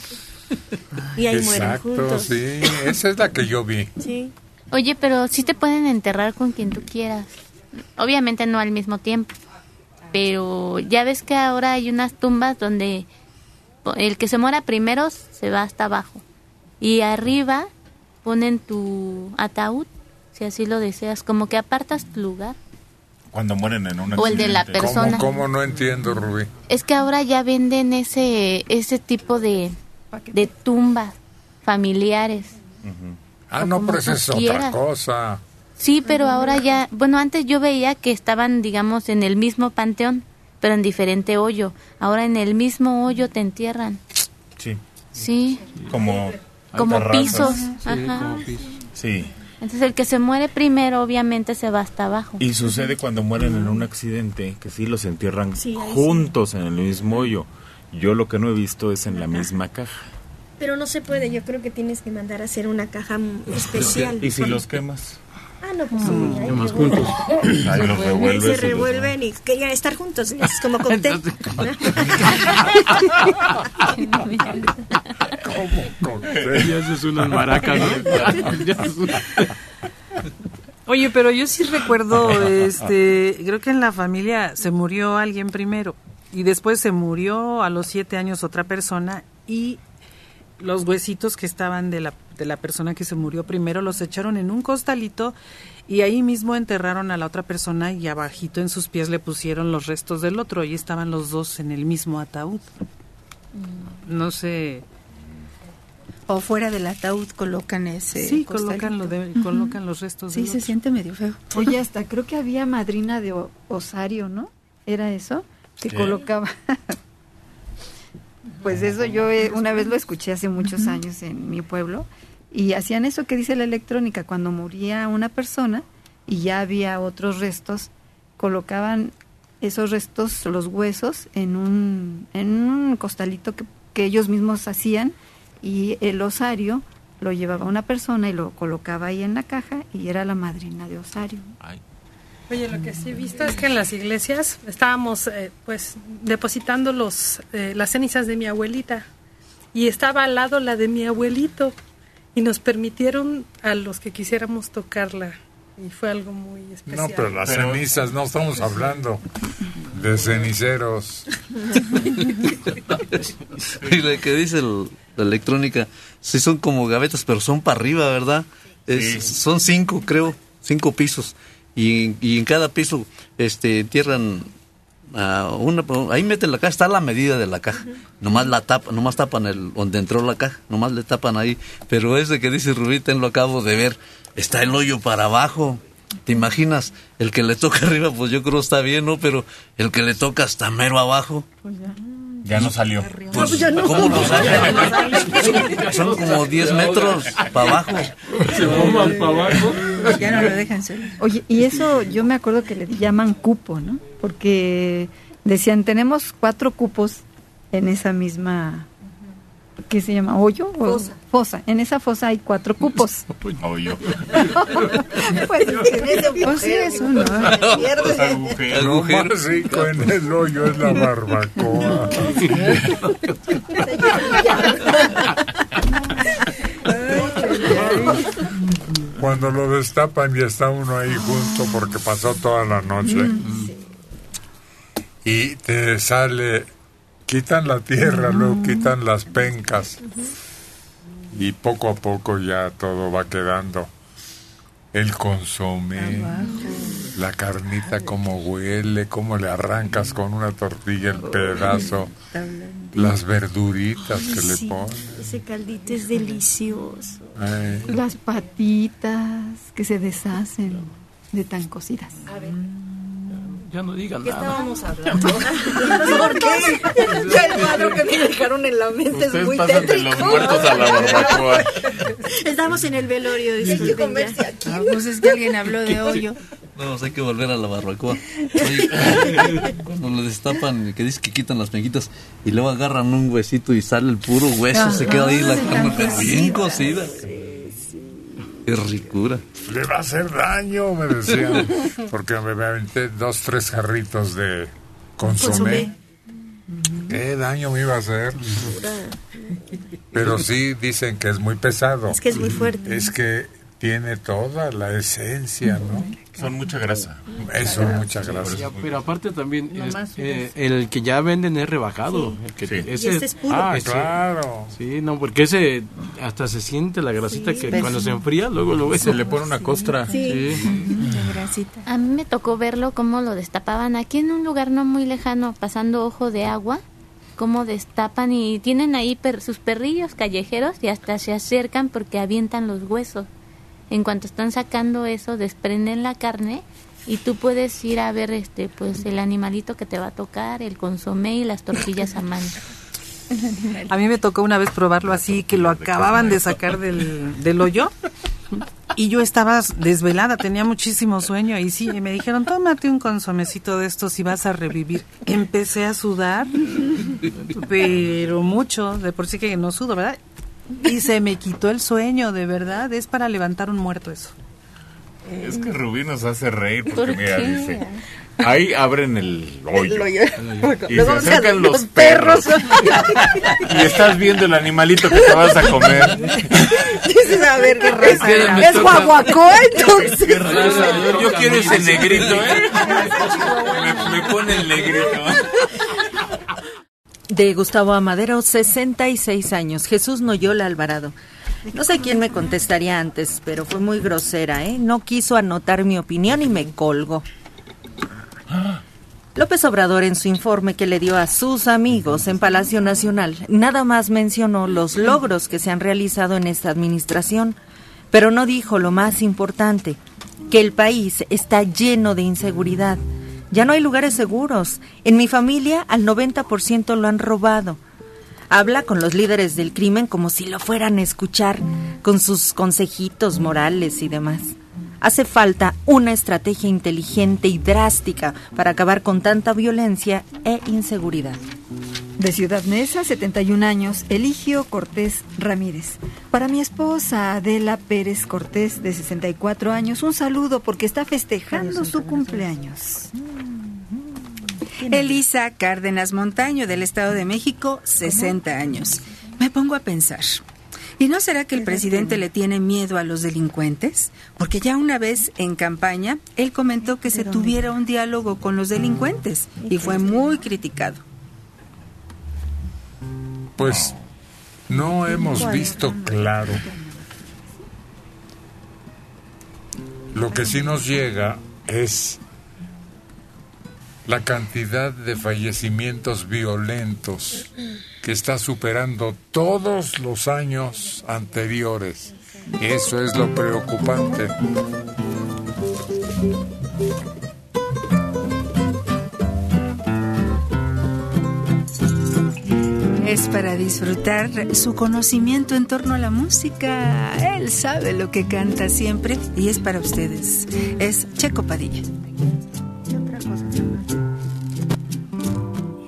Y ahí mueren Exacto, juntos. sí. Esa es la que yo vi. Sí. Oye, pero sí te pueden enterrar con quien tú quieras. Obviamente no al mismo tiempo. Pero ya ves que ahora hay unas tumbas donde el que se muera primero se va hasta abajo. Y arriba ponen tu ataúd, si así lo deseas. Como que apartas tu lugar. Cuando mueren en un O el de la accidente. persona. ¿Cómo, cómo no entiendo, Rubí? Es que ahora ya venden ese, ese tipo de, de tumbas familiares. Ah, O no, pero es otra cosa. Sí, pero ahora ya, bueno, antes yo veía que estaban, digamos, en el mismo panteón, pero en diferente hoyo. Ahora en el mismo hoyo te entierran. Sí. Sí, Como. como pisos. Sí, Ajá. como pisos. Sí. Entonces el que se muere primero obviamente se va hasta abajo. Y sucede cuando mueren en un accidente que sí los entierran Sí, ahí sí. juntos en el mismo hoyo. Yo lo que no he visto es en la misma caja. Pero no se puede, yo creo que tienes que mandar a hacer una caja especial. ¿Y si los quemas? No, pues sí. revuelven. juntos. Ahí los Ahí revuelves. y se revuelven y querían estar juntos. Es como cóctel. Ya eso es unas maracas, ¿no? Ya Oye, pero yo sí recuerdo, este, creo que en la familia se murió alguien primero y después se murió a los siete años otra persona y los huesitos que estaban de la, de la persona que se murió primero los echaron en un costalito y ahí mismo enterraron a la otra persona y abajito en sus pies le pusieron los restos del otro y estaban los dos en el mismo ataúd. No sé. O fuera del ataúd colocan ese. Sí, costalito. colocan, lo de, colocan los restos. Sí, del se otro. siente medio feo. Oye, hasta creo que había madrina de o- osario, ¿no? ¿Era eso? Que Sí. colocaba... pues eso yo eh, una vez lo escuché hace muchos años en mi pueblo y hacían eso que dice la electrónica, cuando moría una persona y ya había otros restos, colocaban esos restos, los huesos, en un, en un costalito que, que ellos mismos hacían y el osario lo llevaba una persona y lo colocaba ahí en la caja y era la madrina de osario. Oye, lo que sí he visto es que en las iglesias estábamos eh, pues depositando los eh, las cenizas de mi abuelita y estaba al lado la de mi abuelito y nos permitieron a los que quisiéramos tocarla y fue algo muy especial. No, pero las cenizas, no estamos hablando de ceniceros. y lo que dice el- la electrónica, sí son como gavetas, pero son para arriba, ¿verdad? Es- Son cinco, creo, cinco pisos. Y, y en cada piso este, entierran a una, ahí meten la caja, está la medida de la caja. Nomás la tapa, nomás tapan el donde entró la caja, nomás le tapan ahí. Pero ese que dice Rubita, lo acabo de ver, está el hoyo para abajo. ¿Te imaginas? El que le toca arriba, pues yo creo está bien, ¿no? Pero el que le toca hasta mero abajo. Ya no salió. Pues, ¿Cómo lo sabe? Son como 10 metros para abajo. Se fuman para abajo. Ya no lo dejan solo. Oye, y eso yo me acuerdo que le llaman cupo, ¿no? Porque decían, tenemos cuatro cupos en esa misma, ¿qué se llama? ¿Hoyo? o- Fosa. Fosa. En esa fosa hay cuatro cupos. Hoyo. pues en ese Pues sí, es uno. Agujero. Lo más rico en el hoyo es la barbacoa. Cuando lo destapan y está uno ahí junto porque pasó toda la noche. Y te sale, quitan la tierra, luego quitan las pencas. Y poco a poco ya todo va quedando. El consomé, la carnita como huele, cómo le arrancas con una tortilla el pedazo, las verduritas que le pones. Ese caldito es delicioso. Ay. Las patitas que se deshacen de tan cocidas. Ya no digan ¿Qué nada. estábamos hablando? ¿Por qué? El cuadro que me dejaron en la mente es Ustedes muy pasan de tétrico. los muertos a la barbacoa. Estamos en el velorio, Hay que disculpen comerse ya. aquí. Ah, pues es que alguien habló de hoyo. No, hay que volver a la barbacoa. Oye, cuando le destapan, que dice que quitan las penquitas y luego agarran un huesito y sale el puro hueso, se queda ahí la carne, pero bien cocida. Qué ricura. Le va a hacer daño, me decían. Porque me aventé dos, tres jarritos de consomé. ¿Qué daño me iba a hacer? Pero sí dicen que es muy pesado. Es que es muy fuerte. Es que tiene toda la esencia, ¿no? Son mucha grasa. Eso, mucha grasa. Pero aparte también Lo es- más eh, el que ya venden es rebajado. El que- Sí. ese- este es puro. Ah, ese- claro. Sí, no, porque ese hasta se siente la grasita que Pues cuando sí. se enfría, luego lo ves. Se le pone una costra. Sí. Grasita. A mí me tocó verlo cómo lo destapaban aquí en un lugar no muy lejano, pasando ojo de agua, cómo destapan y tienen ahí per- sus perrillos callejeros y hasta se acercan porque avientan los huesos. En cuanto están sacando eso, desprenden la carne y tú puedes ir a ver este pues el animalito que te va a tocar, el consomé y las tortillas a mano. A mí me tocó una vez probarlo así, que lo acababan de sacar del, del hoyo. Y yo estaba desvelada, tenía muchísimo sueño. Y sí, me dijeron, tómate un consomecito de estos y vas a revivir. Empecé a sudar, pero mucho, de por sí que no sudo, ¿verdad? Y se me quitó el sueño, de verdad. Es para levantar un muerto eso. Es que Rubí nos hace reír porque ¿Por mira, qué? dice, ahí abren el hoyo. El hoyo. Y Luego se acercan los perros. y estás viendo el animalito que te vas a comer. Dices, a ver, qué raza que Es guaguacoa, entonces. Qué raza, yo, yo quiero ese negrito, ¿eh? Me, me pone el negrito. De Gustavo Amadero, 66 años. Jesús Noyola Alvarado. No sé quién me contestaría antes, pero fue muy grosera, ¿eh? No quiso anotar mi opinión y me colgó. López Obrador en su informe que le dio a sus amigos en Palacio Nacional nada más mencionó los logros que se han realizado en esta administración, pero no dijo lo más importante, que el país está lleno de inseguridad. Ya no hay lugares seguros. En mi familia al 90% lo han robado. Habla con los líderes del crimen como si lo fueran a escuchar, con sus consejitos morales y demás. Hace falta una estrategia inteligente y drástica para acabar con tanta violencia e inseguridad. De Ciudad Mesa, 71 años, Eligio Cortés Ramírez. Para mi esposa Adela Pérez Cortés, de 64 años, un saludo porque está festejando su cumpleaños. Elisa Cárdenas Montaño, del Estado de México, 60 años. Me pongo a pensar. ¿Y no será que el presidente le tiene miedo a los delincuentes? Porque ya una vez en campaña, él comentó que se tuviera un diálogo con los delincuentes y fue muy criticado. Pues no hemos visto claro. Lo que sí nos llega es la cantidad de fallecimientos violentos que está superando todos los años anteriores. Eso es lo preocupante. Es para disfrutar su conocimiento en torno a la música. Él sabe lo que canta siempre y es para ustedes. Es Checo Padilla.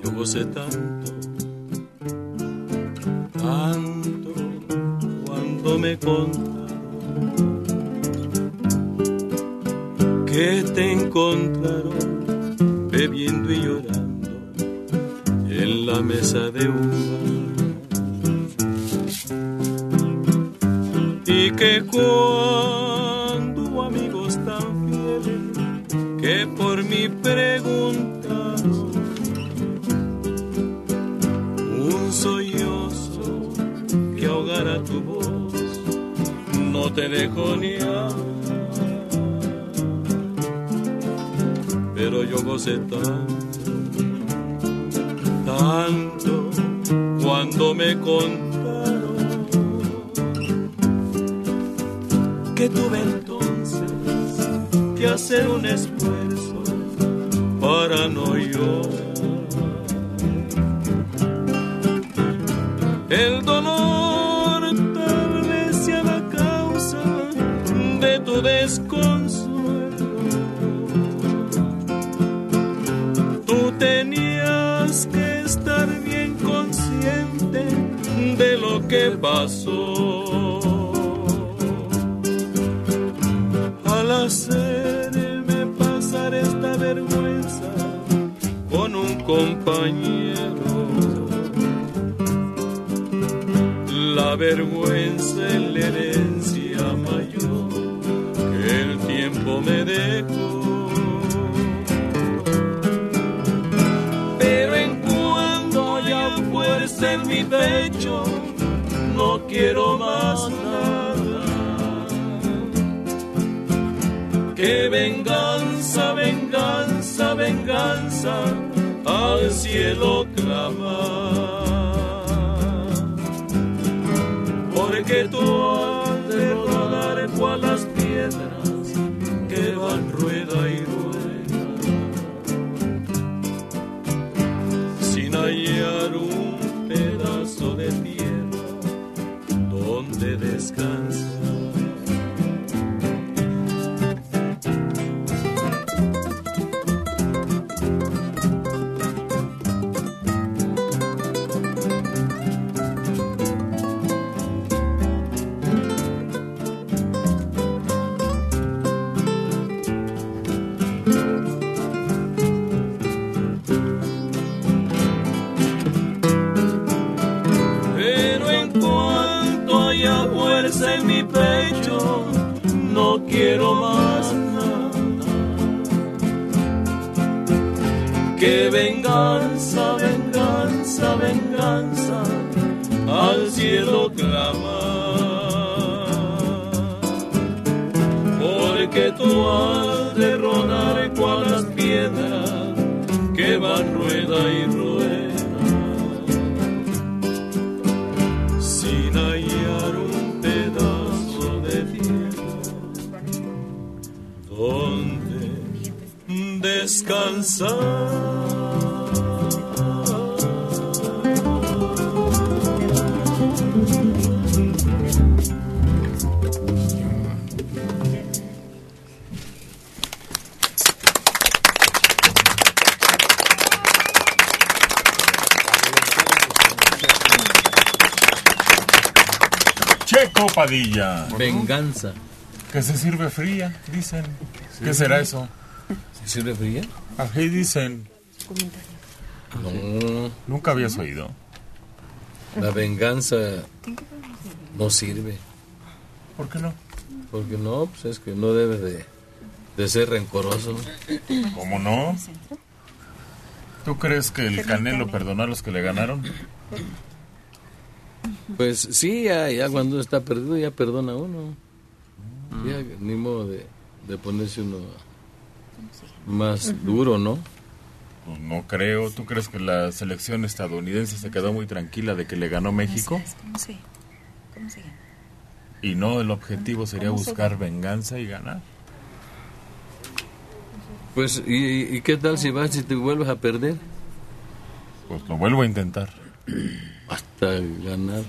Yo gocé tanto, tanto, cuando me contaron que te encontraron bebiendo y llorando la mesa de un y que cuando amigos tan fieles que por mi pregunta un sollozo que ahogara tu voz no te dejó ni hablar. Pero yo gocé tanto cuando me contaron que tuve entonces que hacer un esfuerzo para no llorar. Pasó. Al hacerme pasar esta vergüenza con un compañero, la vergüenza es la herencia mayor que el tiempo me dejó. Pero en cuanto haya fuerza en mi pecho, Que venganza, venganza, venganza al cielo clama. Porque tú has de rodar cual las piedras Venganza. Que se sirve fría, dicen. ¿Qué será eso? ¿Se sirve fría? Así dicen. No. Nunca habías oído. La venganza no sirve. ¿Por qué no? Porque no, pues es que no debe de, de ser rencoroso. ¿Cómo no? ¿Tú crees que el Canelo perdonó a los que le ganaron? Pues sí, ya, ya cuando está perdido ya perdona uno. Ya ni modo de, de ponerse uno más duro, ¿no? Pues no creo. ¿Tú crees que la selección estadounidense se quedó muy tranquila de que le ganó México? ¿Cómo se, cómo se llama? Y no, el objetivo sería ¿Cómo se buscar venganza y ganar. Pues, ¿y, y qué tal si vas y te vuelves a perder? Pues lo vuelvo a intentar. Hasta ganar.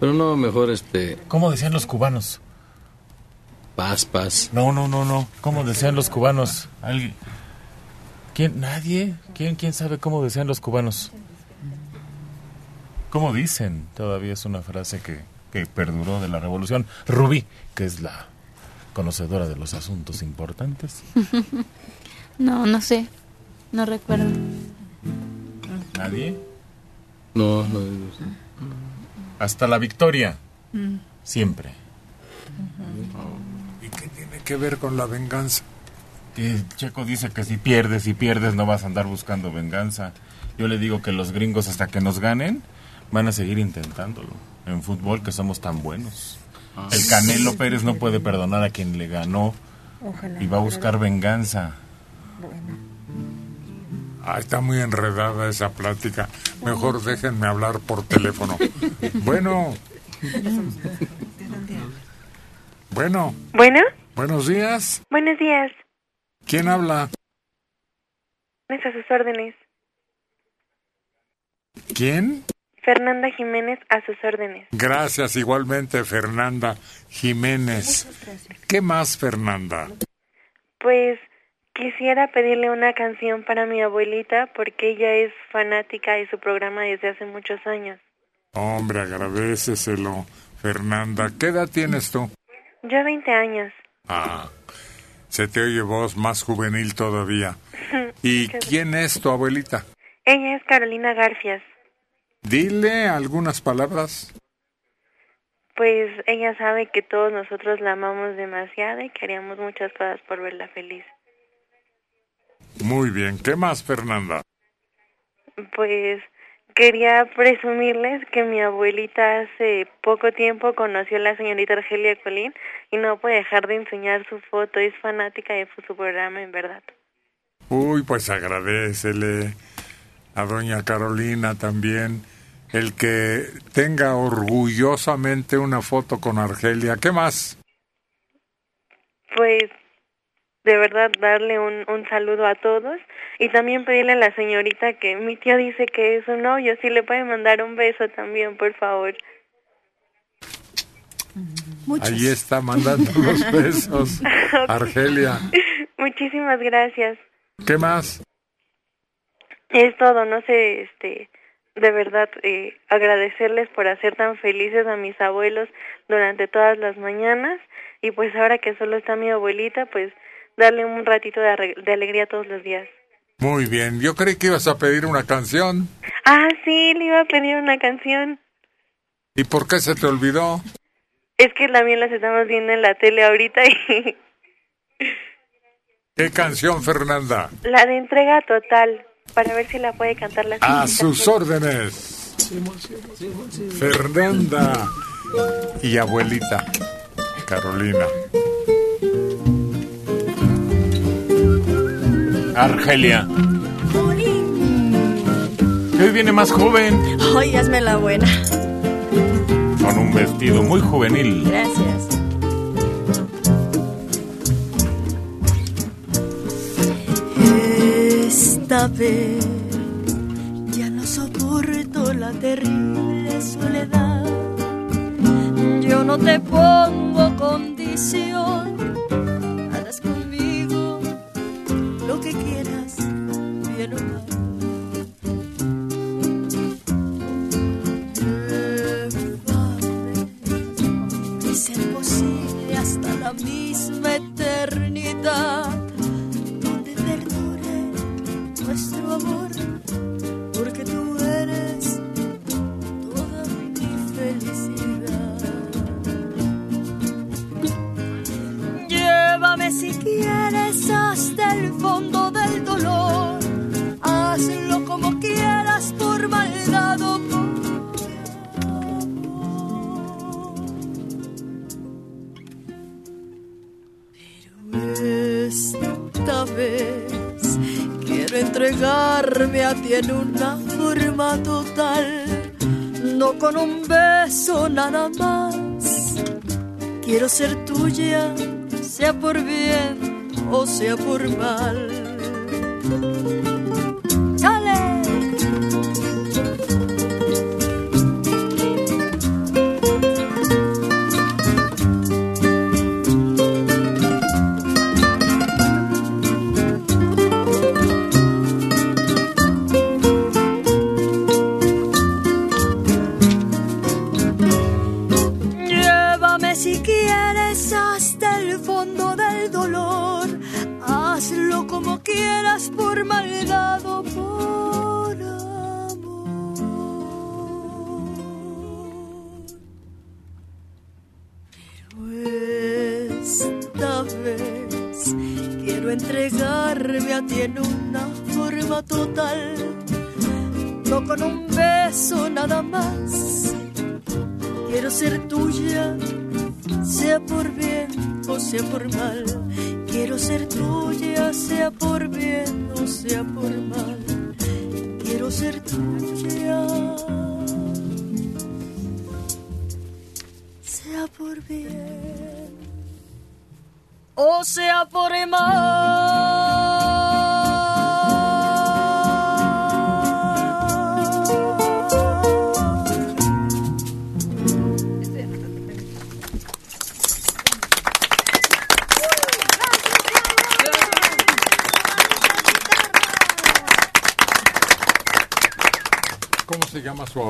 Pero no, mejor este... ¿Cómo decían los cubanos? Paz, paz. No, no, no, no. ¿Cómo decían los cubanos? ¿Alguien? ¿Quién? ¿Nadie? ¿Quién, ¿Quién sabe cómo decían los cubanos? ¿Cómo dicen? Todavía es una frase que, que perduró de la revolución. Rubí, que es la conocedora de los asuntos importantes. No, no sé. No recuerdo. ¿Nadie? No, no. Hasta la victoria. Mm. Siempre. ¿Y qué tiene que ver con la venganza? Que Checo dice que si pierdes y pierdes no vas a andar buscando venganza. Yo le digo que los gringos hasta que nos ganen van a seguir intentándolo. En fútbol que somos tan buenos. El Canelo Pérez no puede perdonar a quien le ganó Ojalá. y va a buscar venganza. Ah, está muy enredada esa plática. Mejor déjenme hablar por teléfono. Bueno, bueno, Bueno, buenos días. buenos días. ¿Quién habla? A sus órdenes. ¿Quién? Fernanda Jiménez a sus órdenes. Gracias igualmente, Fernanda Jiménez. ¿Qué más, Fernanda? Pues quisiera pedirle una canción para mi abuelita porque ella es fanática de su programa desde hace muchos años. Hombre, agradeceselo, Fernanda. ¿Qué edad tienes tú? Yo 20 años. Ah, se te oye voz más juvenil todavía. ¿Y quién es tu abuelita? Ella es Carolina Garfias. Dile algunas palabras. Pues ella sabe que todos nosotros la amamos demasiado y que haríamos muchas cosas por verla feliz. Muy bien. ¿Qué más, Fernanda? Pues quería presumirles que mi abuelita hace poco tiempo conoció a la señorita Argelia Colín y no puede dejar de enseñar su foto. Es fanática de su programa, en verdad. Uy, pues agradecele a doña Carolina también el que tenga orgullosamente una foto con Argelia. ¿Qué más? Pues de verdad darle un, un saludo a todos y también pedirle a la señorita que mi tío dice que es su novio, si le puede mandar un beso también, por favor. Ahí está mandando los besos. Argelia. Muchísimas gracias. ¿Qué más? Es todo, no sé, este, de verdad eh, agradecerles por hacer tan felices a mis abuelos durante todas las mañanas y pues ahora que solo está mi abuelita, pues darle un ratito de, de alegría todos los días. Muy bien. Yo creí que ibas a pedir una canción. Ah, sí, le iba a pedir una canción. ¿Y por qué se te olvidó? Es que también las estamos viendo en la tele ahorita y ¿Qué canción, Fernanda? la de entrega total, para ver si la puede cantar la A sus órdenes. Fernanda y abuelita Carolina. Argelia. Que hoy viene más joven, Hoy hazme la buena. con un vestido muy juvenil. Gracias. Esta vez ya no soporto la terrible soledad. Yo no te pongo condición. Imposible hasta entregarme a ti en una forma total, no con un beso nada más. Quiero ser tuya, sea por bien o sea por mal.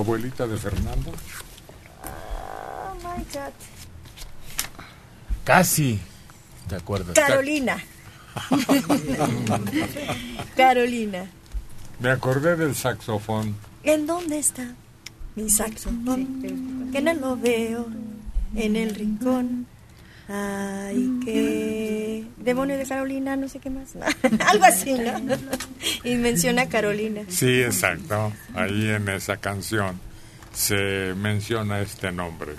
Abuelita de Fernando? Oh my God. Casi. ¿Te acuerdas? Carolina. Carolina. Me acordé del saxofón. ¿En dónde está mi saxofón? Que no lo veo en el rincón. Ay, qué demonio de Carolina, no sé qué más. Algo así, ¿no? Y menciona a Carolina. Sí, exacto. Ahí en esa canción se menciona este nombre.